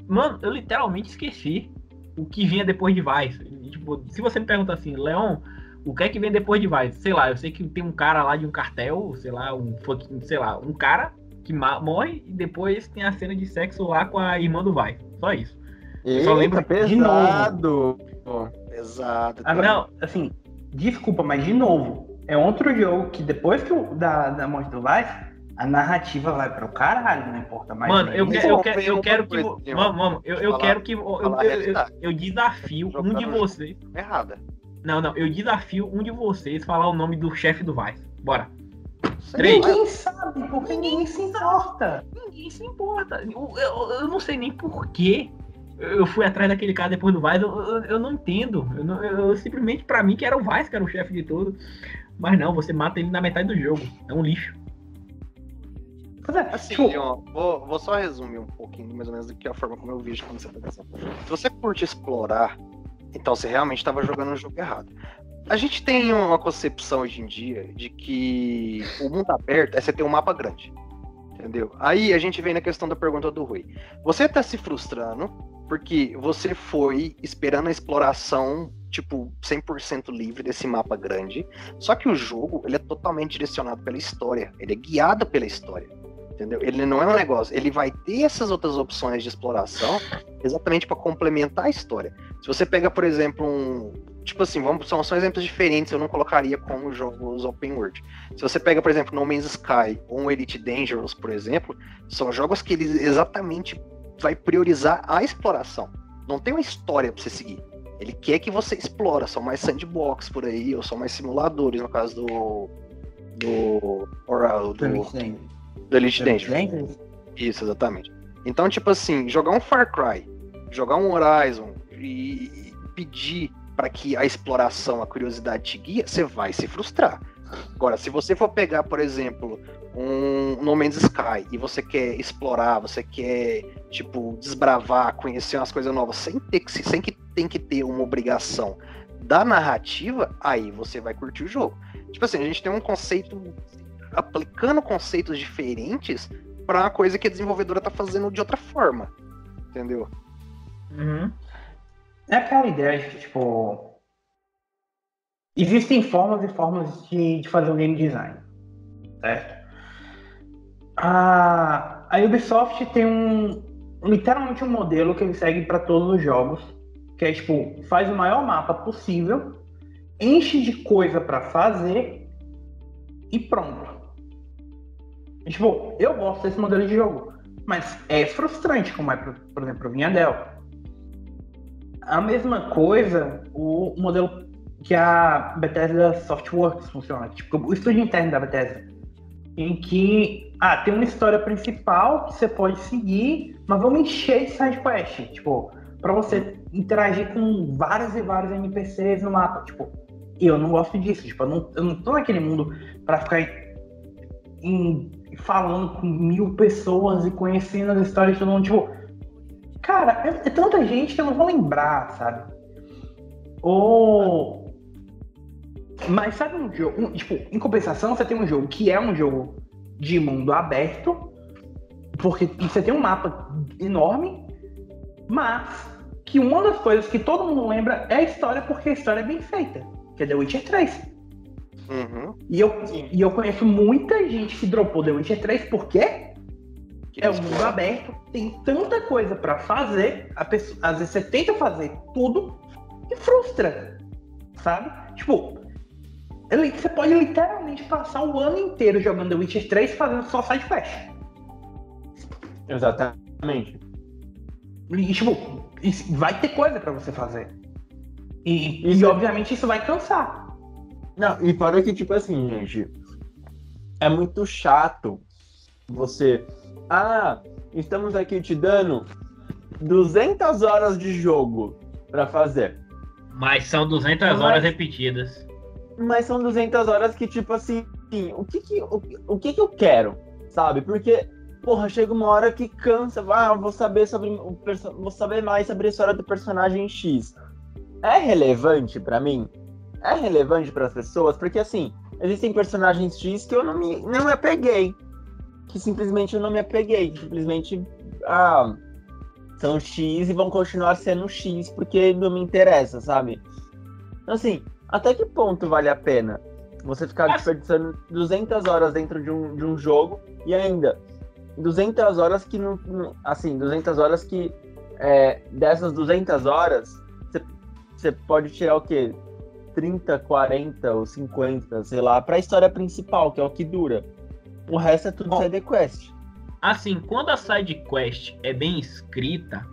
Mano, eu literalmente esqueci o que vinha depois de Vaz. Tipo, se você me pergunta assim, Leon, o que é que vem depois de Vice? Sei lá, eu sei que tem um cara lá de um cartel, sei lá, um sei lá, um cara que morre e depois tem a cena de sexo lá com a irmã do Vice. Só isso. Eita, só lembro pesado. de novo. Pesado. Ah, não, assim, desculpa, mas de novo, é outro jogo que depois que o, da, da morte do Vice, a narrativa vai para o caralho, não importa mais. Mano, eu, quero, eu, quero, eu quero que. Mano, mano, eu, eu quero que. Eu, eu, eu desafio um de vocês. Errada. Não, não. Eu desafio um de vocês falar o nome do chefe do Vice. Bora. Três. Ninguém sabe, porque ninguém, ninguém se importa. Ninguém se importa. Eu, eu, eu, não sei nem porquê eu fui atrás daquele cara depois do Vice. Eu, eu, eu não entendo. Eu, não, eu simplesmente, para mim, que era o Vice que era o chefe de tudo. Mas não, você mata ele na metade do jogo. É um lixo. É, assim, tipo... Leon, vou, vou, só resumir um pouquinho, mais ou menos, do que a forma como eu vejo quando você tá pensando. Se você curte explorar então você realmente estava jogando um jogo errado. A gente tem uma concepção hoje em dia de que o mundo aberto é você ter um mapa grande. Entendeu? Aí a gente vem na questão da pergunta do Rui. Você está se frustrando porque você foi esperando a exploração, tipo, 100% livre desse mapa grande. Só que o jogo, ele é totalmente direcionado pela história. Ele é guiado pela história entendeu? Ele não é um negócio, ele vai ter essas outras opções de exploração exatamente para complementar a história. Se você pega, por exemplo, um. Tipo assim, vamos, são, são exemplos diferentes, eu não colocaria como jogos open world. Se você pega, por exemplo, No Man's Sky ou um Elite Dangerous, por exemplo, são jogos que eles exatamente vai priorizar a exploração. Não tem uma história para você seguir. Ele quer que você explora, são mais sandbox por aí, ou são mais simuladores, no caso do. Do. Or, do, do Elite Dangerous. Isso, exatamente. Então, tipo assim, jogar um Far Cry, jogar um Horizon e pedir para que a exploração, a curiosidade te guia, você vai se frustrar. Agora, se você for pegar, por exemplo, um No Man's Sky e você quer explorar, você quer, tipo, desbravar, conhecer umas coisas novas, sem ter que, sem que tem que ter uma obrigação da narrativa, aí você vai curtir o jogo. Tipo assim, a gente tem um conceito aplicando conceitos diferentes para uma coisa que a desenvolvedora tá fazendo de outra forma. Entendeu? Uhum. É aquela ideia de que, tipo. Existem formas e formas de, de fazer um game design. Certo? A, a Ubisoft tem um. Literalmente um modelo que ele segue para todos os jogos. Que é tipo, faz o maior mapa possível, enche de coisa para fazer e pronto. Tipo, eu gosto desse modelo de jogo. Mas é frustrante, como é, por, por exemplo, o Vinhadel. A mesma coisa, o modelo que a Bethesda Softworks funciona. Tipo, o estúdio interno da Bethesda. Em que, ah, tem uma história principal que você pode seguir, mas vamos encher de side quest. Tipo, pra você interagir com vários e vários NPCs no mapa. Tipo, eu não gosto disso. Tipo, eu não, eu não tô naquele mundo pra ficar em falando com mil pessoas e conhecendo as histórias de todo mundo. Tipo, cara, é, é tanta gente que eu não vou lembrar, sabe? Ou. Mas sabe um jogo. Um, tipo, em compensação, você tem um jogo que é um jogo de mundo aberto, porque você tem um mapa enorme, mas que uma das coisas que todo mundo lembra é a história, porque a história é bem feita, que é The Witcher 3. Uhum. E, eu, e eu conheço muita gente que dropou The Witcher 3 porque que é um mundo aberto, tem tanta coisa para fazer, a pessoa, às vezes você tenta fazer tudo e frustra, sabe? Tipo, você pode literalmente passar o ano inteiro jogando The Witcher 3 fazendo só side quest. Exatamente. E, tipo, vai ter coisa para você fazer. E, e, obviamente isso vai cansar. Não, e para que, tipo assim, gente, é muito chato você. Ah, estamos aqui te dando 200 horas de jogo para fazer. Mas são 200 mas, horas repetidas. Mas são 200 horas que, tipo assim, o que que, o, o que que eu quero, sabe? Porque, porra, chega uma hora que cansa. Ah, vou saber sobre o vou saber mais sobre a história do personagem X. É relevante para mim? É relevante para as pessoas, porque assim, existem personagens X que eu não me, não me apeguei. Que simplesmente eu não me apeguei. Simplesmente, ah, são X e vão continuar sendo X porque não me interessa, sabe? Então, assim, até que ponto vale a pena você ficar desperdiçando 200 horas dentro de um, de um jogo e ainda 200 horas que não. Assim, 200 horas que. É, dessas 200 horas, você pode tirar o quê? 30, 40 ou 50, sei lá, pra história principal, que é o que dura. O resto é tudo Bom, side quest. Assim, quando a side quest é bem escrita,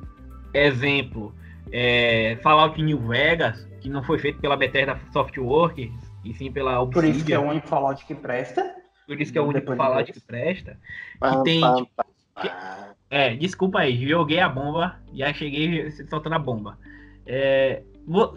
exemplo, é, Fallout New Vegas, que não foi feito pela Bethesda Softworks, e sim pela Obsidian. Por isso que é o único Fallout que presta. Por isso que é o único Fallout que presta. Que tem. Que, é, desculpa aí, joguei a bomba, já cheguei soltando a bomba. É,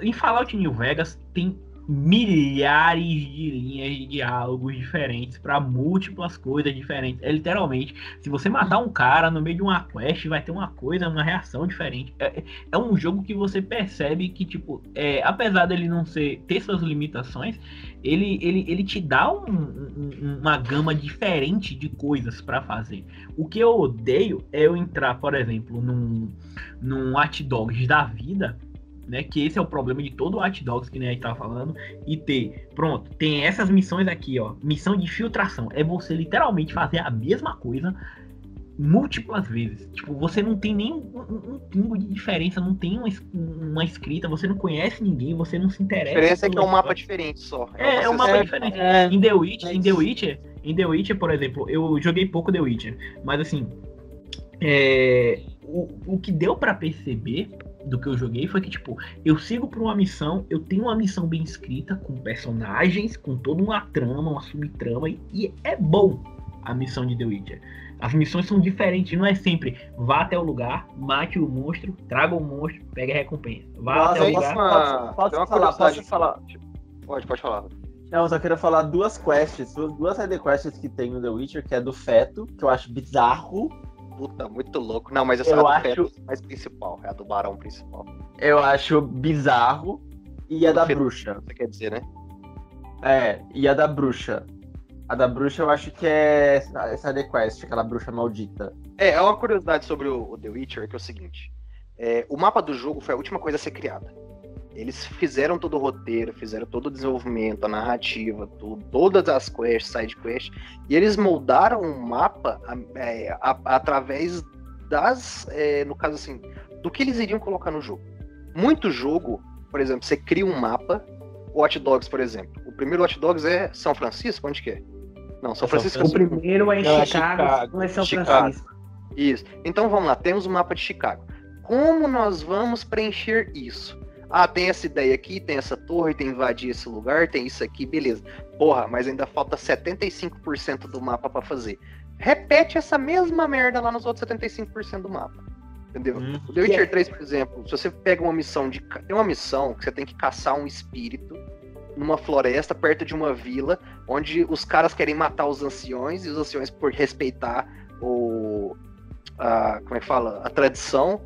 em Fallout New Vegas tem milhares de linhas de diálogos diferentes para múltiplas coisas diferentes. É literalmente, se você matar um cara no meio de uma quest, vai ter uma coisa, uma reação diferente. É, é um jogo que você percebe que, tipo, é, apesar dele não ser ter suas limitações, ele, ele, ele te dá um, um, uma gama diferente de coisas para fazer. O que eu odeio é eu entrar, por exemplo, num, num Hot Dogs da vida né? Que esse é o problema de todo o Hot Dogs que nem a gente tava falando. E ter, pronto, tem essas missões aqui, ó. Missão de filtração. É você literalmente fazer a mesma coisa múltiplas vezes. Tipo, você não tem nem um, um pingo de diferença, não tem uma, uma, escrita, você não conhece ninguém, você não se interessa. A diferença é que é um mapa diferente só. É, é, é um mapa é, diferente. É, em The Witcher, é em The Witcher, em The Witcher, por exemplo, eu joguei pouco The Witcher, mas assim, é, o, o que deu para perceber do que eu joguei foi que, tipo, eu sigo por uma missão, eu tenho uma missão bem escrita, com personagens, com toda uma trama, uma subtrama, e, e é bom a missão de The Witcher. As missões são diferentes, não é sempre vá até o lugar, mate o monstro, traga o monstro, pegue a recompensa. Vá Nossa, até o lugar. Uma... Pode, pode falar, pode falar. Pode, pode falar. Não, eu só queria falar duas quests, duas side quests que tem no The Witcher, que é do feto, que eu acho bizarro, puta, muito louco. Não, mas essa eu é a acho... mais principal, é a do barão principal. Eu acho bizarro. E a da bruxa. Você quer dizer, né? É, e a da bruxa. A da bruxa eu acho que é essa The Quest, aquela bruxa maldita. É, é uma curiosidade sobre o, o The Witcher, que é o seguinte. É, o mapa do jogo foi a última coisa a ser criada. Eles fizeram todo o roteiro, fizeram todo o desenvolvimento, a narrativa, tudo, todas as quests, side quests, e eles moldaram o mapa é, a, a, através das, é, no caso assim, do que eles iriam colocar no jogo. Muito jogo, por exemplo, você cria um mapa, Watch Dogs, por exemplo. O primeiro Watch Dogs é São Francisco, onde que é? Não, São Francisco. O primeiro é em Não, Chicago, Chicago, não é São Chicago. Francisco. Isso. Então vamos lá, temos o um mapa de Chicago. Como nós vamos preencher isso? Ah, tem essa ideia aqui, tem essa torre, tem invadir esse lugar, tem isso aqui, beleza. Porra, mas ainda falta 75% do mapa para fazer. Repete essa mesma merda lá nos outros 75% do mapa. Entendeu? Hum, o The Witcher 3, por exemplo, se você pega uma missão de. Tem uma missão que você tem que caçar um espírito numa floresta perto de uma vila, onde os caras querem matar os anciões, e os anciões, por respeitar o. A, como é que fala? A tradição,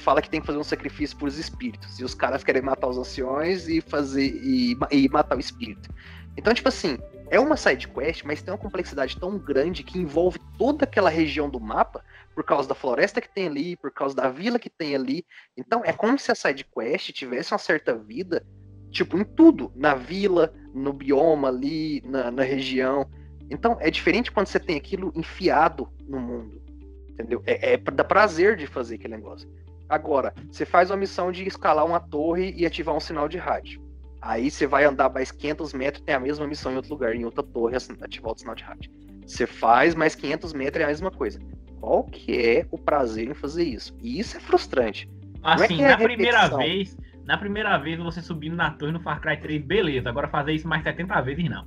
fala que tem que fazer um sacrifício para os espíritos. E os caras querem matar os anciões e fazer e, e matar o espírito. Então, tipo assim, é uma side quest, mas tem uma complexidade tão grande que envolve toda aquela região do mapa por causa da floresta que tem ali, por causa da vila que tem ali. Então, é como se a side quest tivesse uma certa vida, tipo, em tudo, na vila, no bioma ali, na, na região. Então, é diferente quando você tem aquilo enfiado no mundo. Entendeu? É, é dá prazer de fazer aquele negócio. Agora, você faz uma missão de escalar uma torre e ativar um sinal de rádio. Aí você vai andar mais 500 metros, tem a mesma missão em outro lugar, em outra torre, ativar o sinal de rádio. Você faz mais 500 metros, é a mesma coisa. Qual que é o prazer em fazer isso? E isso é frustrante. É assim, é na primeira vez, na primeira vez você subindo na torre no Far Cry 3, beleza. Agora fazer isso mais 70 vezes, não.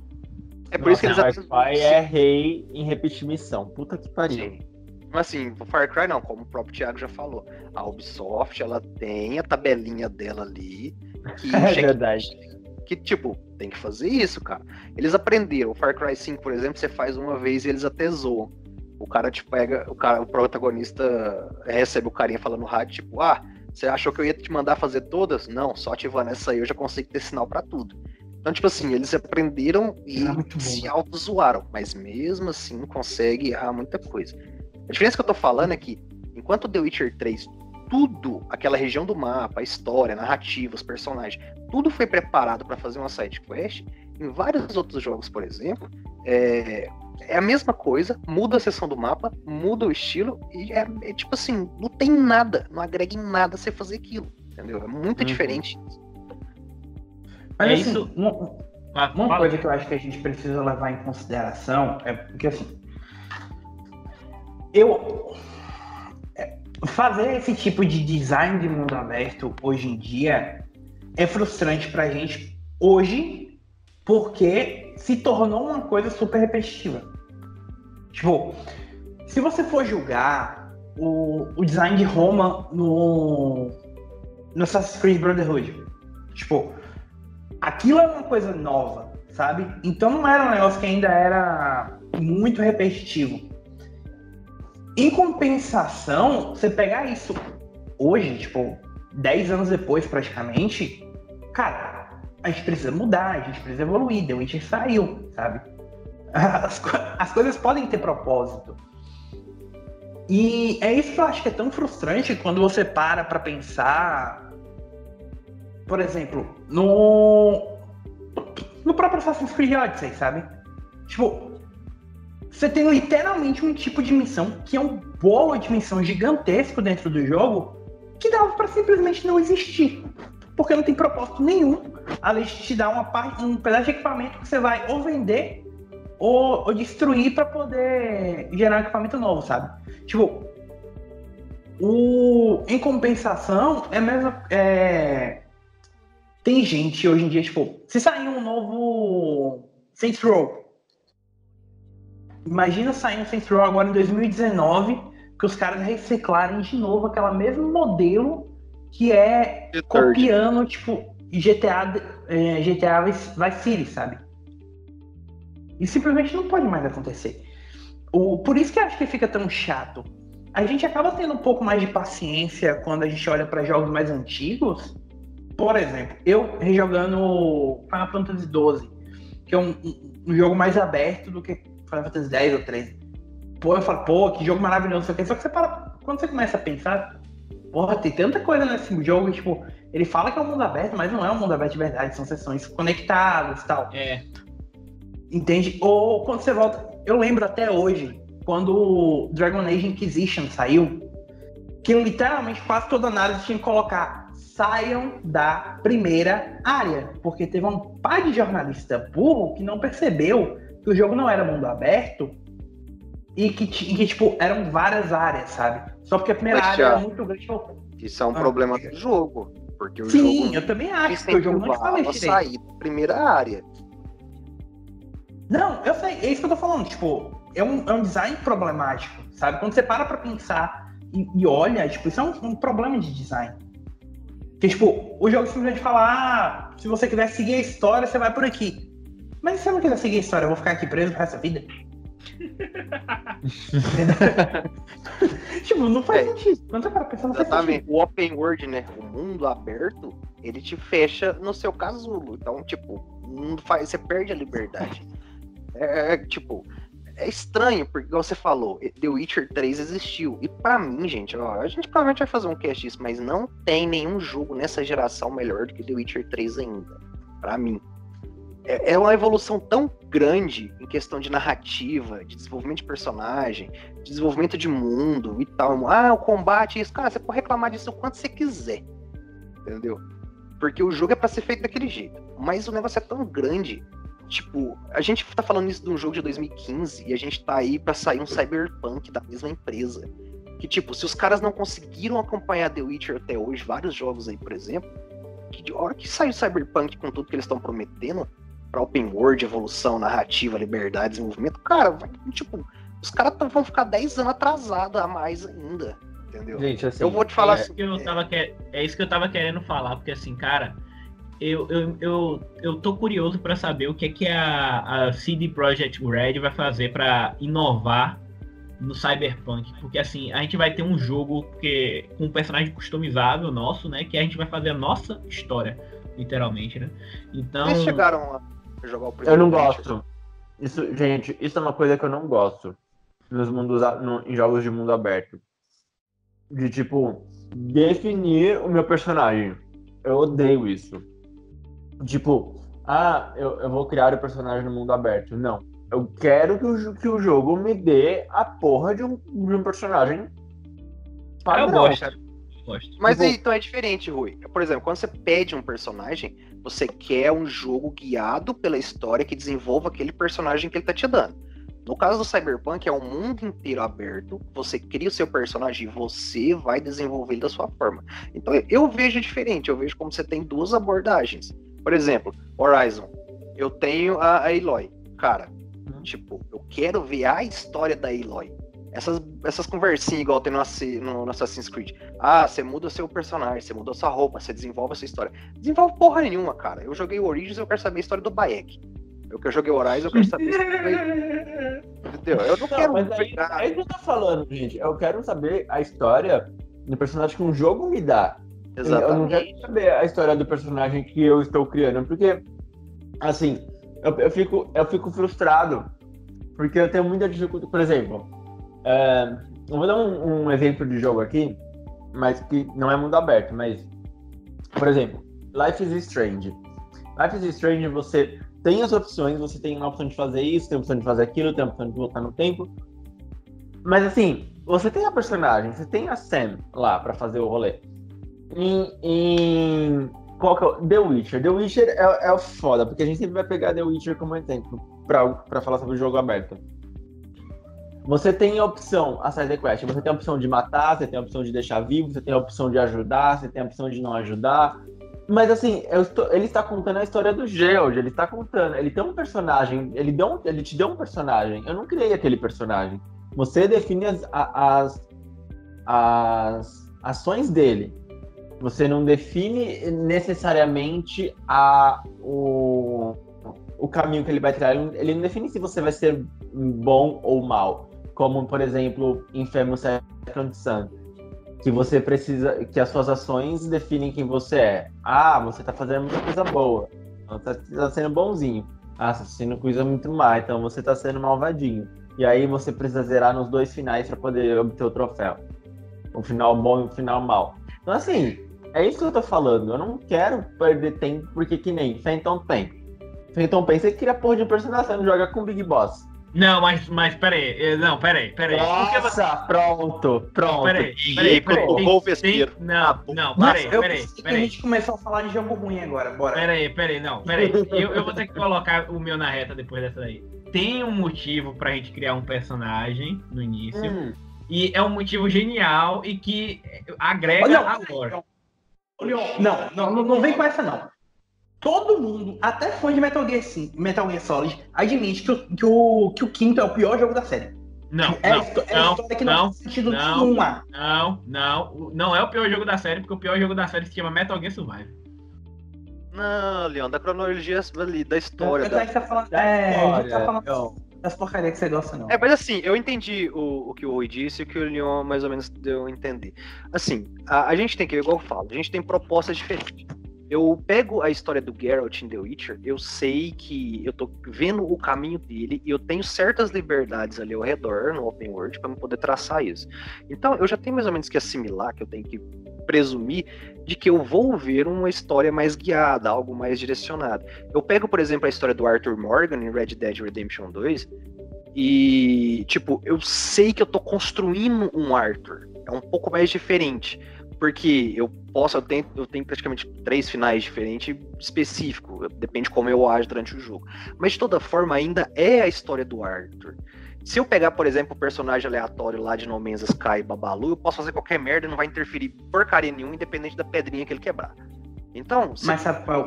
É por Nossa, isso que eles... O Far Cry é rei em repetir missão. Puta que pariu. Sim. Mas assim, o Far Cry não, como o próprio Thiago já falou. A Ubisoft, ela tem a tabelinha dela ali. Que é verdade. Que, tipo, tem que fazer isso, cara. Eles aprenderam. O Far Cry 5, por exemplo, você faz uma vez e eles até zoam. O cara te pega, o cara, o protagonista recebe o carinha falando no rádio, tipo, ah, você achou que eu ia te mandar fazer todas? Não, só ativando essa aí eu já consigo ter sinal para tudo. Então, tipo assim, eles aprenderam e se auto-zoaram, mas mesmo assim consegue errar muita coisa. A diferença que eu tô falando é que, enquanto The Witcher 3, tudo, aquela região do mapa, a história, a narrativa, os personagens, tudo foi preparado para fazer uma side quest, em vários outros jogos, por exemplo, é, é a mesma coisa, muda a seção do mapa, muda o estilo, e é, é tipo assim, não tem nada, não agrega em nada você fazer aquilo, entendeu? É muito uhum. diferente. Mas é assim, isso... uma, uma coisa que eu acho que a gente precisa levar em consideração é porque assim, eu é, fazer esse tipo de design de mundo aberto hoje em dia é frustrante pra gente hoje porque se tornou uma coisa super repetitiva. Tipo, se você for julgar o, o design de Roma no, no Assassin's Creed Brotherhood, tipo, aquilo é uma coisa nova, sabe? Então não era um negócio que ainda era muito repetitivo. Em compensação, você pegar isso hoje, tipo, 10 anos depois praticamente, cara, a gente precisa mudar, a gente precisa evoluir, The Witcher saiu, sabe? As, as coisas podem ter propósito. E é isso que eu acho que é tão frustrante quando você para pra pensar, por exemplo, no, no próprio Assassin's Creed Odyssey, sabe? Tipo, você tem literalmente um tipo de missão que é um bolo de missão gigantesco dentro do jogo que dava para simplesmente não existir. Porque não tem propósito nenhum, além de te dar uma parte, um pedaço de equipamento que você vai ou vender ou, ou destruir para poder gerar equipamento novo, sabe? Tipo, o, em compensação, é mesmo. É, tem gente hoje em dia, tipo, se sair um novo Saints Row, Imagina sair um Saints Row agora em 2019, que os caras reciclarem de novo aquela mesmo modelo que é copiando, tipo, GTA, é, GTA Vice City, sabe? E simplesmente não pode mais acontecer. O, por isso que eu acho que fica tão chato. A gente acaba tendo um pouco mais de paciência quando a gente olha para jogos mais antigos, por exemplo, eu rejogando Final Fantasy XII, que é um, um, jogo mais aberto do que Final Fantasy X ou 13. Pô, eu falo, pô, que jogo maravilhoso, só que você para, quando você começa a pensar, porra, tem tanta coisa nesse jogo, tipo, ele fala que é um mundo aberto, mas não é um mundo aberto de verdade, são sessões conectadas e tal. É. Entende? Ou quando você volta, eu lembro até hoje, quando o Dragon Age Inquisition saiu, que literalmente quase toda análise tinha que colocar saiam da primeira área, porque teve um par de jornalista burro que não percebeu que o jogo não era mundo aberto e que, que tipo, eram várias áreas, sabe? Só porque a primeira Mas, área era muito grande. Isso é um ah, problema do jogo. Porque o Sim, jogo eu também acho que o jogo não te fala sair da primeira área. Não, eu sei, é isso que eu tô falando. Tipo, é um, é um design problemático, sabe? Quando você para pra pensar e, e olha, tipo, isso é um, um, problema de design. Que, tipo, o jogo simplesmente fala, ah, se você quiser seguir a história, você vai por aqui. Mas se você não quiser seguir a história, eu vou ficar aqui preso pro resto da vida? tipo, não faz é, sentido. Quando você para pensar, não faz sentido. O open world, né? O mundo aberto, ele te fecha no seu casulo. Então, tipo, não faz, você perde a liberdade. É, é, tipo, é estranho, porque você falou, The Witcher 3 existiu. E para mim, gente, ó, a gente provavelmente vai fazer um cast disso, mas não tem nenhum jogo nessa geração melhor do que The Witcher 3 ainda. para mim. É, é uma evolução tão grande em questão de narrativa, de desenvolvimento de personagem, de desenvolvimento de mundo e tal. Ah, o combate, isso, cara, você pode reclamar disso o quanto você quiser. Entendeu? Porque o jogo é para ser feito daquele jeito. Mas o negócio é tão grande Tipo, a gente tá falando isso de um jogo de 2015 e a gente tá aí para sair um Cyberpunk da mesma empresa. Que, tipo, se os caras não conseguiram acompanhar The Witcher até hoje, vários jogos aí, por exemplo, que de hora que sai o Cyberpunk com tudo que eles estão prometendo pra open world, evolução, narrativa, liberdade, desenvolvimento, cara, vai, tipo, os caras vão ficar 10 anos atrasados a mais ainda. Entendeu? Gente, assim, eu vou te falar é, assim. Eu tava que... É isso que eu tava querendo falar, porque assim, cara eu, eu, eu, eu tô curioso para saber o que é que a, a CD Projekt Red vai fazer para inovar no Cyberpunk, porque assim, a gente vai ter um jogo que, com um personagem customizável nosso, né, que a gente vai fazer a nossa história, literalmente, né? Então, Vocês chegaram a jogar o primeiro? Eu não gosto. Isso, gente, isso é uma coisa que eu não gosto nos mundos no, em jogos de mundo aberto. De tipo definir o meu personagem. Eu odeio isso. Tipo, ah, eu, eu vou criar o personagem no mundo aberto. Não. Eu quero que o, que o jogo me dê a porra de um, de um personagem padrão. Eu gosto. Eu gosto. Mas tipo, então é diferente, Rui. Por exemplo, quando você pede um personagem, você quer um jogo guiado pela história que desenvolva aquele personagem que ele tá te dando. No caso do Cyberpunk, é um mundo inteiro aberto. Você cria o seu personagem e você vai desenvolver ele da sua forma. Então eu vejo diferente. Eu vejo como você tem duas abordagens. Por exemplo, Horizon. Eu tenho a, a Eloy. Cara, uhum. tipo, eu quero ver a história da Eloy. Essas, essas conversinhas igual tem no, no, no Assassin's Creed. Ah, você muda o seu personagem, você muda a sua roupa, você desenvolve a sua história. Desenvolve porra nenhuma, cara. Eu joguei o Origins eu quero saber a história do Bayek. Eu que eu joguei Horizon, eu quero saber Entendeu? Eu não, não quero mas aí, aí que eu tô falando, gente. Eu quero saber a história do personagem que um jogo me dá. Exatamente. Eu não quero saber a história do personagem que eu estou criando, porque, assim, eu, eu fico, eu fico frustrado, porque eu tenho muita dificuldade. Por exemplo, é, eu vou dar um, um, exemplo de jogo aqui, mas que não é mundo aberto, mas, por exemplo, Life is Strange. Life is Strange, você tem as opções, você tem a opção de fazer isso, tem a opção de fazer aquilo, tem a opção de voltar no tempo. Mas assim, você tem a personagem, você tem a Sam lá para fazer o rolê em, em qual que é. The Witcher. The Witcher é, é foda, porque a gente sempre vai pegar The Witcher como exemplo para falar sobre o jogo aberto. Você tem a opção, a side quest, você tem a opção de matar, você tem a opção de deixar vivo, você tem a opção de ajudar, você tem a opção de não ajudar. Mas assim, estou, ele está contando a história do George, ele está contando, ele tem um personagem, ele, deu um, ele te deu um personagem. Eu não criei aquele personagem. Você define as, as, as ações dele. Você não define necessariamente a, o, o caminho que ele vai trilhar. Ele não define se você vai ser bom ou mal. Como, por exemplo, em Famous Second que você precisa, que as suas ações definem quem você é. Ah, você tá fazendo muita coisa boa, então você tá sendo bonzinho. Ah, você tá sendo coisa muito má, então você tá sendo malvadinho. E aí você precisa zerar nos dois finais para poder obter o troféu. Um final bom e um final mal. Então assim, é isso que eu tô falando. Eu não quero perder tempo porque que nem Phantom tem. Phantom Pain, você cria porra de personagem, não joga com Big Boss. Não, mas, mas peraí, eh, não, peraí, peraí. Nossa, você... pronto, pronto. Peraí, peraí, peraí. Tem, tem, não, não, peraí, peraí, peraí. A gente começou a falar de jogo ruim agora, bora. Peraí, peraí, não, peraí. Eu, eu vou ter que colocar o meu na reta depois dessa daí. Tem um motivo pra gente criar um personagem no início. Hum. E é um motivo genial e que agrega Olha, a lore. Não, não, não, não vem com essa não todo mundo, até fã de Metal Gear, sim, Metal Gear Solid, admite que o, que o, que o quinto é o pior jogo da série. Não, é, não, é a história que não, não faz sentido não, nenhuma. Não, não, não é o pior jogo da série, porque o pior jogo da série se chama Metal Gear Survive. Não, Leon, da cronologia ali, da história. Da... A gente tá falando, é, a gente tá falando das porcarias que você gosta, não. É, mas assim, eu entendi o, o que o Rui disse e o que o Leon mais ou menos deu a entender. Assim, a, a gente tem que, igual eu falo, a gente tem propostas diferentes eu pego a história do Geralt em The Witcher, eu sei que eu tô vendo o caminho dele e eu tenho certas liberdades ali ao redor no open world para poder traçar isso. Então eu já tenho mais ou menos que assimilar, que eu tenho que presumir de que eu vou ver uma história mais guiada, algo mais direcionado. Eu pego, por exemplo, a história do Arthur Morgan em Red Dead Redemption 2 e, tipo, eu sei que eu tô construindo um Arthur. É um pouco mais diferente porque eu posso, eu tenho, eu tenho praticamente três finais diferentes específico, depende como eu ajo durante o jogo. Mas de toda forma, ainda é a história do Arthur. Se eu pegar, por exemplo, o personagem aleatório lá de No Man's Sky Babalu, eu posso fazer qualquer merda e não vai interferir porcaria nenhuma, independente da pedrinha que ele quebrar. Então. Mas sabe qual,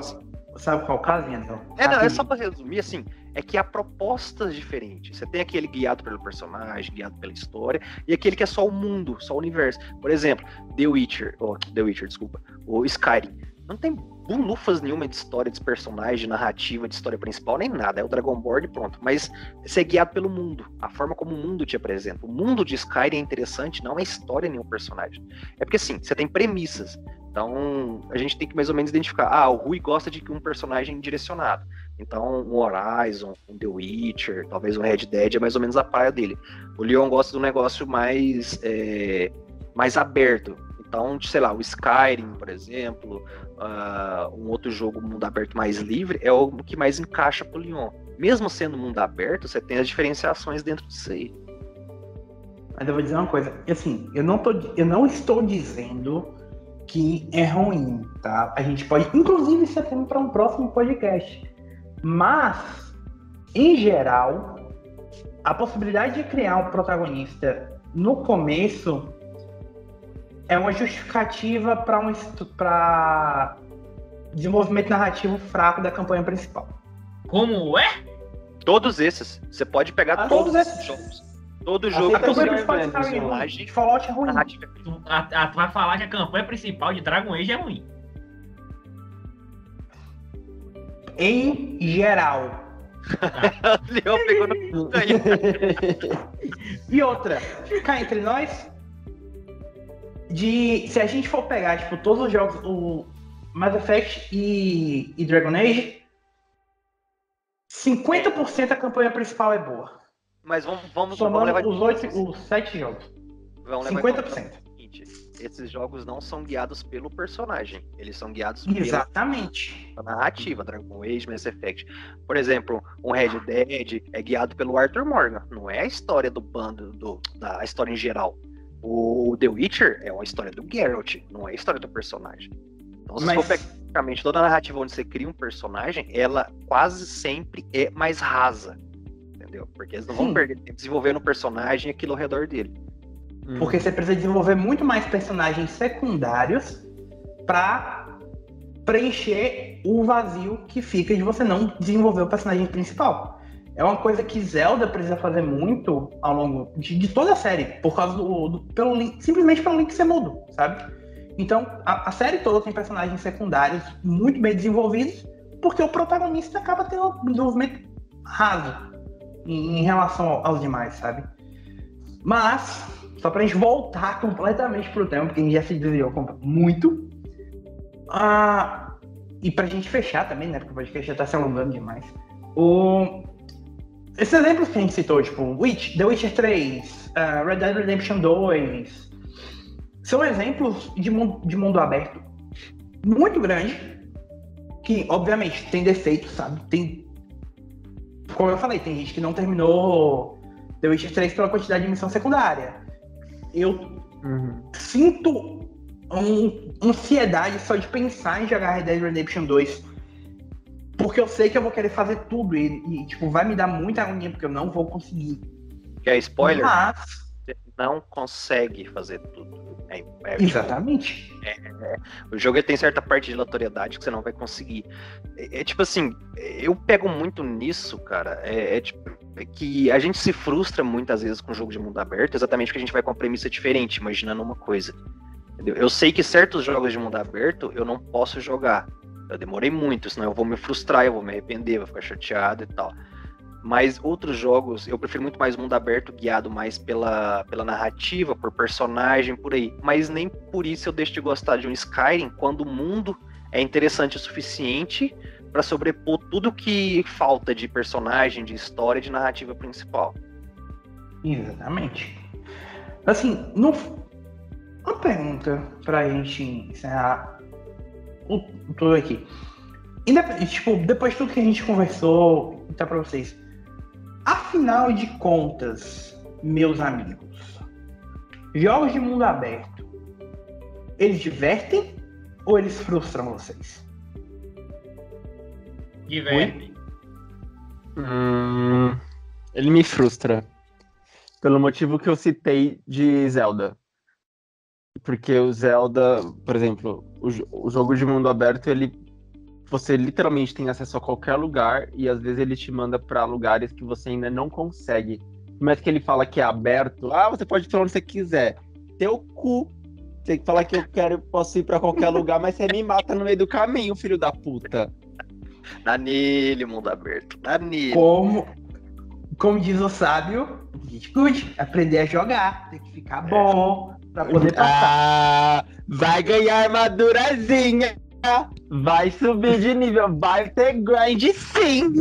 sabe qual caso, então? É, não, é só pra resumir, assim, é que há propostas diferentes. Você tem aquele guiado pelo personagem, guiado pela história, e aquele que é só o mundo, só o universo. Por exemplo, The Witcher, oh, The Witcher, desculpa, o Skyrim. Não tem bulufas nenhuma de história, de personagem, de narrativa, de história principal, nem nada. É o Dragonborn e pronto. Mas você é guiado pelo mundo, a forma como o mundo te apresenta. O mundo de Skyrim é interessante, não é história nenhum personagem. É porque assim, você tem premissas. Então, a gente tem que mais ou menos identificar. Ah, o Rui gosta de um personagem direcionado. Então, um Horizon, um The Witcher, talvez um Red Dead é mais ou menos a praia dele. O Leon gosta do negócio mais, é, mais aberto. Então, sei lá, o Skyrim, por exemplo, uh, um outro jogo mundo aberto mais livre, é o que mais encaixa pro Leon. Mesmo sendo mundo aberto, você tem as diferenciações dentro disso aí. Mas eu vou dizer uma coisa, assim, eu não, tô, eu não estou dizendo que é ruim, tá? A gente pode, inclusive, isso é tema para um próximo podcast. Mas, em geral, a possibilidade de criar um protagonista no começo é uma justificativa para um para desenvolvimento narrativo fraco da campanha principal. Como é? Todos esses. Você pode pegar ah, todos, todos esses jogos. Todo jogo a campanha principal de personagem, Fallout é ruim. Tu, a, a, tu vai falar que a campanha principal de Dragon Age é ruim. Em geral. Leon pegou no E outra, ficar entre nós, de se a gente for pegar tipo todos os jogos, o Mass Effect e, e Dragon Age, 50% da campanha principal é boa. Mas vamos, vamos, Somando vamos levar os, oito, os sete jogos. Vamos 50%. Esses jogos não são guiados pelo personagem, eles são guiados Exatamente. pela narrativa, Dragon Age, Mass Effect. Por exemplo, um Red Dead é guiado pelo Arthur Morgan, não é a história do bando, do, da história em geral. O The Witcher é uma história do Geralt, não é a história do personagem. Então, se Mas... for praticamente toda a narrativa onde você cria um personagem, ela quase sempre é mais rasa entendeu? Porque eles não Sim. vão perder tempo desenvolvendo o personagem e aquilo ao redor dele. Hum. Porque você precisa desenvolver muito mais personagens secundários para preencher o vazio que fica de você não desenvolver o personagem principal. É uma coisa que Zelda precisa fazer muito ao longo de, de toda a série, por causa do, do pelo simplesmente pelo link ser mudo, sabe? Então, a, a, série toda tem personagens secundários muito bem desenvolvidos, porque o protagonista acaba tendo um desenvolvimento raso em, relação aos demais, sabe? Mas, só pra gente voltar completamente pro tema, porque a gente já se desviou muito. Ah, e pra gente fechar também, né? Porque o podcast já tá se alongando demais. O... Esses exemplos que a gente citou, tipo, Witch, The Witcher 3, uh, ah, Red Dead Redemption 2, são exemplos de mundo, de mundo aberto muito grande, que obviamente tem defeitos, sabe? Tem. Como eu falei, tem gente que não terminou The Witcher 3 pela quantidade de missão secundária. Eu uhum. sinto um, ansiedade só de pensar em jogar Red Dead Redemption 2. Porque eu sei que eu vou querer fazer tudo e, e tipo, vai me dar muita agonia porque eu não vou conseguir. Quer spoiler? Mas... Você não consegue fazer tudo. É, é, tipo, Exatamente. É, é, o jogo tem certa parte de aleatoriedade que você não vai conseguir. É, é tipo assim, eu pego muito nisso, cara. É, tipo que a gente se frustra muitas vezes com o jogo de mundo aberto, exatamente porque a gente vai com uma premissa diferente, imaginando uma coisa. Entendeu? Eu sei que certos jogos de mundo aberto eu não posso jogar. Eu demorei muito, senão eu vou me frustrar, eu vou me arrepender, vou ficar chateado e tal. Mas outros jogos, eu prefiro muito mais mundo aberto, guiado mais pela, pela narrativa, por personagem, por aí. Mas nem por isso eu deixo de gostar de um Skyrim quando o mundo é interessante o suficiente para sobrepor tudo que falta de personagem, de história, de narrativa principal. Exatamente. Assim, no, uma pergunta pra gente encerrar tudo aqui. E, tipo, depois de tudo que a gente conversou, tá pra vocês. Afinal de contas, meus amigos, jogos de mundo aberto, eles divertem ou eles frustram vocês? Divertem. Hum, ele me frustra. Pelo motivo que eu citei de Zelda. Porque o Zelda, por exemplo, o, o jogo de mundo aberto, ele você literalmente tem acesso a qualquer lugar e às vezes ele te manda para lugares que você ainda não consegue. Mas que ele fala que é aberto, ah, você pode ir pra onde você quiser. Teu cu. Tem que falar que eu quero, posso ir para qualquer lugar, mas você me mata no meio do caminho, filho da puta. Dá nele, mundo aberto. Dá nele. Como, como diz o sábio, good, aprender a jogar, tem que ficar bom pra poder passar. Ah, vai ganhar armadurazinha, vai subir de nível, vai ter grind sim.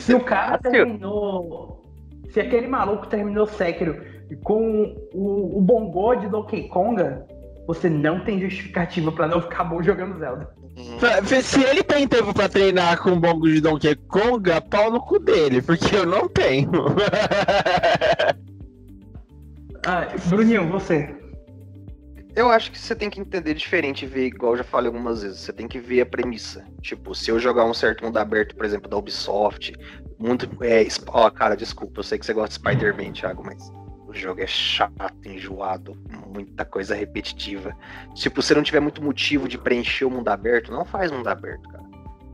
se o cara terminou, se aquele maluco terminou Sekiro com o, o bongô de Donkey Konga, você não tem justificativa para não ficar bom jogando Zelda. Se ele tem tempo pra treinar com o bongo de Donkey Konga, pau no cu dele, porque eu não tenho. ah, Bruninho, você. Eu acho que você tem que entender diferente e ver, igual eu já falei algumas vezes, você tem que ver a premissa. Tipo, se eu jogar um certo mundo aberto, por exemplo, da Ubisoft, mundo. É, ó, cara, desculpa, eu sei que você gosta de Spider-Man, Thiago, mas o jogo é chato, enjoado, muita coisa repetitiva. Tipo, se não tiver muito motivo de preencher o mundo aberto, não faz mundo aberto, cara.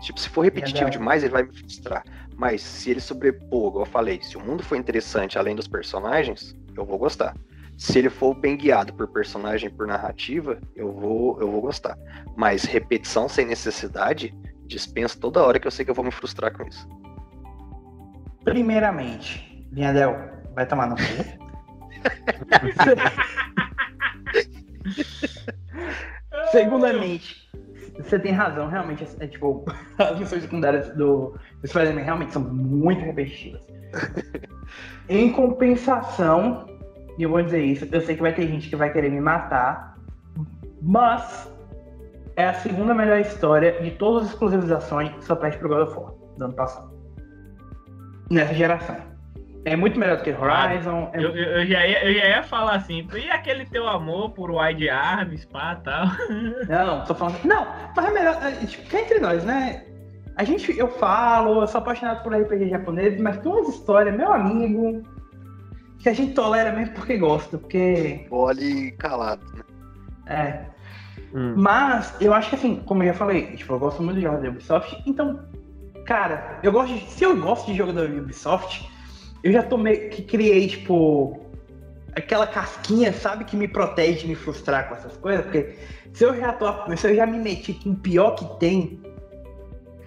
Tipo, se for repetitivo demais, ele vai me frustrar. Mas se ele sobrepor, igual eu falei, se o mundo for interessante além dos personagens, eu vou gostar. Se ele for bem guiado por personagem, por narrativa, eu vou, eu vou gostar. Mas repetição sem necessidade, dispensa toda hora que eu sei que eu vou me frustrar com isso. Primeiramente, Vinhadel, vai tomar no cu. Segundamente, você tem razão, realmente, é, tipo, as missões secundárias do, do Spider-Man realmente são muito repetitivas. em compensação, e eu vou dizer isso, eu sei que vai ter gente que vai querer me matar, mas é a segunda melhor história de todas as exclusivizações que só perde pro God of War do ano passado. Nessa geração. É muito melhor do que Horizon. É... Eu, eu, já ia, eu já ia falar assim, e aquele teu amor por Wide Arms, pá, tal. Não, tô falando. Não, mas é melhor. É, tipo, é entre nós, né? A gente, eu falo, eu sou apaixonado por RPG japonês, mas tem umas histórias, meu amigo, que a gente tolera mesmo porque gosta, porque. Olhe calado, né? É. Hum. Mas eu acho que assim, como eu já falei, tipo, eu gosto muito de jogos da Ubisoft, então, cara, eu gosto de, se eu gosto de jogo da Ubisoft, eu já tomei que criei, tipo, aquela casquinha, sabe, que me protege de me frustrar com essas coisas, porque se eu já tô, se eu já me meti com o pior que tem,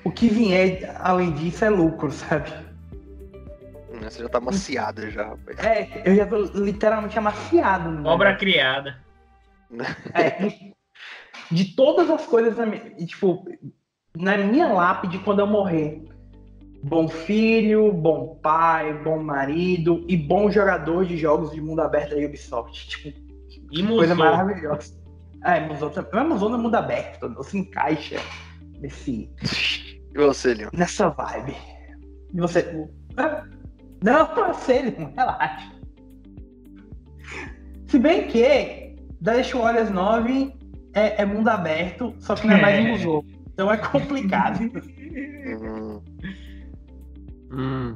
o que vier além disso é lucro, sabe? Você já tá amaciada já, rapaz. É, eu já tô literalmente amaciado. né? Obra criada. É, de todas as coisas, na minha- tipo, na minha lápide, quando eu morrer, bom filho, bom pai, bom marido e bom jogador de jogos de mundo aberto da Ubisoft. Tipo, E coisa maravilhosa. É, Musou também. Mas Musou no mundo aberto, não se encaixa nesse, E você, Leon? nessa vibe. E você. Ah, Não, eu sei, Leon, relaxa. Se bem que Dash Warriors 9 é, é mundo aberto, só que não é mais É. Musou. Então é complicado. Hum, Hum.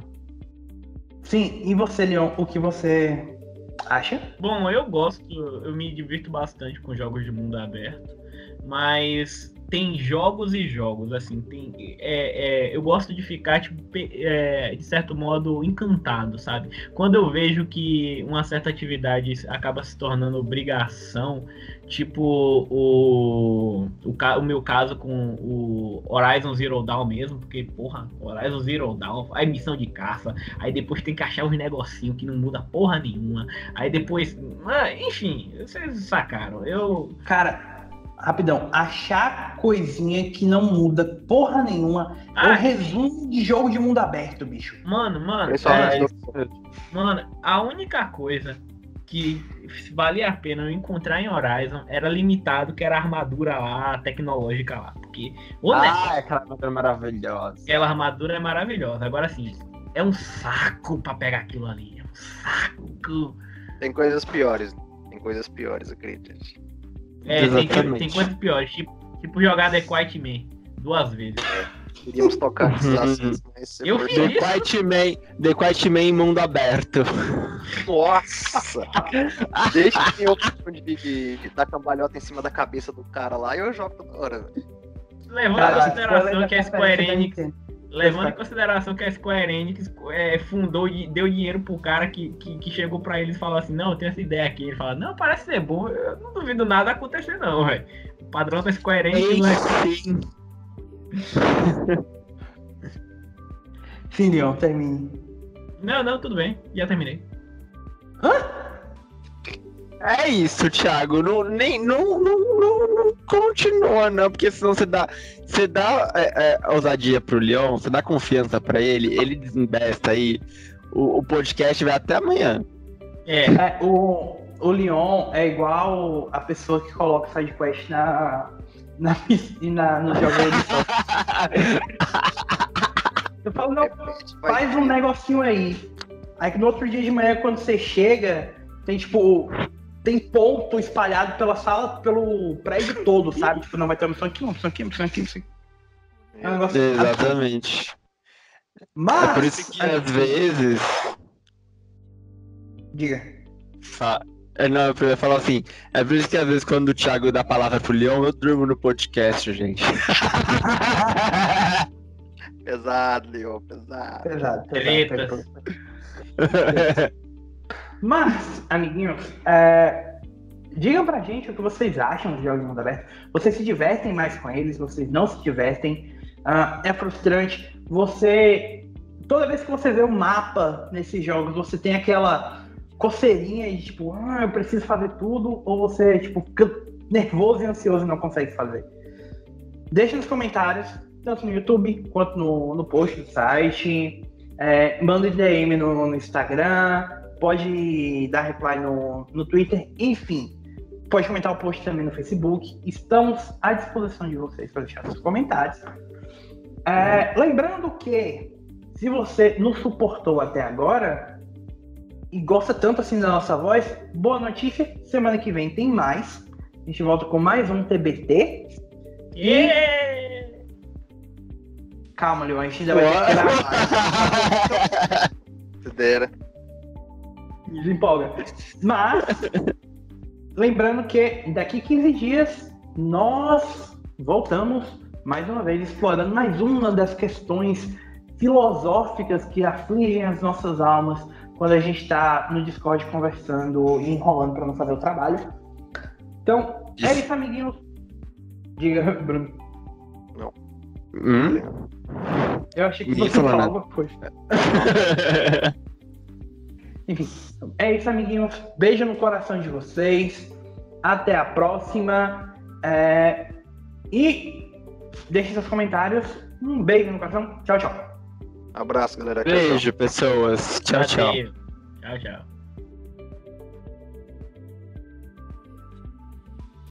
Sim, e você, Leon, o que você acha? Bom, eu gosto, eu me divirto bastante com jogos de mundo aberto, mas tem jogos e jogos, assim, tem, é, é, eu gosto de ficar, tipo, é, de certo modo, encantado, sabe? Quando eu vejo que uma certa atividade acaba se tornando obrigação, tipo o, o, o meu caso com o Horizon Zero Dawn mesmo, porque, porra, Horizon Zero Dawn, aí missão de caça, aí depois tem que achar uns negocinhos que não muda porra nenhuma, Aí depois. ah, enfim, vocês sacaram. Eu. Cara, rapidão, achar coisinha que não muda porra nenhuma é Ah, o resumo de jogo de mundo aberto, bicho. Mano, mano. é, do- mano, a única coisa que valia a pena eu encontrar em Horizon era limitado, que era a armadura lá, tecnológica lá. Porque o Ah, negócio- aquela armadura maravilhosa. aquela armadura é maravilhosa. Agora sim, é um saco pra pegar aquilo ali. É um saco. Tem coisas piores. Tem coisas piores, acredite. É, tem, tem Exatamente. coisas piores. Tipo, tipo jogar The Quiet Man duas vezes. Queríamos tocar nesses Uhum. assuntos, mas você Eu fiz The. Quiet Man, The Quiet Man em mundo aberto. Nossa! Deixa que eu de, de, de dar cambalhota em cima da cabeça do cara lá e eu jogo toda hora, velho. Levando em consideração que a da Square Enix. Levando em consideração que a Square Enix é, fundou e deu dinheiro pro cara que, que, que chegou pra ele e falou assim, não, eu tenho essa ideia aqui. Ele fala, não, parece ser bom, eu não duvido nada acontecer não, velho. O padrão da Square Enix não é... Sim. Sim, Leon, termine. Não, não, tudo bem, já terminei. É isso, Thiago. Não, nem, não, não, não, não continua, não, porque senão você dá, você dá é, é, ousadia pro Leon, você dá confiança pra ele, ele desembesta aí. O, o podcast vai até amanhã. É, É, o, o Leon é igual a pessoa que coloca sidequest na, na, na, no jogo. Eu falo, não, faz um negocinho aí. Aí que no outro dia de manhã, quando você chega, tem tipo. Tem ponto espalhado pela sala, pelo prédio todo, sabe? Tipo, não vai ter uma missão aqui, uma missão aqui, uma missão aqui, uma missão aqui. É um negócio. Exatamente. Mas. É por isso que às vezes. Diga. fa- É, não, eu ia falar assim. É por isso que às vezes quando o Thiago dá a palavra pro Leon, eu durmo no podcast, gente. Pesado, Leo, pesado. Pesado, pesado. Pesado. Mas, amiguinhos, é, digam pra gente o que vocês acham dos jogos de mundo aberto. Vocês se divertem mais com eles? Vocês não se divertem? Ah, é frustrante? Você. Toda vez que você vê o mapa nesses jogos, você tem aquela coceirinha de tipo, ah, eu preciso fazer tudo, ou você, tipo, fica nervoso e ansioso e não consegue fazer? Deixa nos comentários, tanto no YouTube quanto no, no post do site. É, manda DM no, no Instagram, pode dar reply no, no Twitter, enfim. Pode comentar o post também no Facebook. Estamos à disposição de vocês para deixar seus comentários. É, lembrando que, se você nos suportou até agora e gosta tanto assim da nossa voz, boa notícia: semana que vem tem mais. A gente volta com mais um TBT. Yeah! Calma, Leon, a gente ainda vai ter que gravar. Desempolga. Mas, lembrando que daqui 15 dias nós voltamos mais uma vez explorando mais uma das questões filosóficas que afligem as nossas almas quando a gente está no Discord conversando e enrolando para não fazer o trabalho. Então, é isso, amiguinhos. Diga, Bruno. Hum? Eu achei que Ninguém você falou falava nada. Enfim, é isso, amiguinhos. Beijo no coração de vocês. Até a próxima. É... E deixe seus comentários. Um beijo no coração. Tchau, tchau. Abraço, galera. Beijo, pessoas. Tchau, tchau. Tchau, tchau.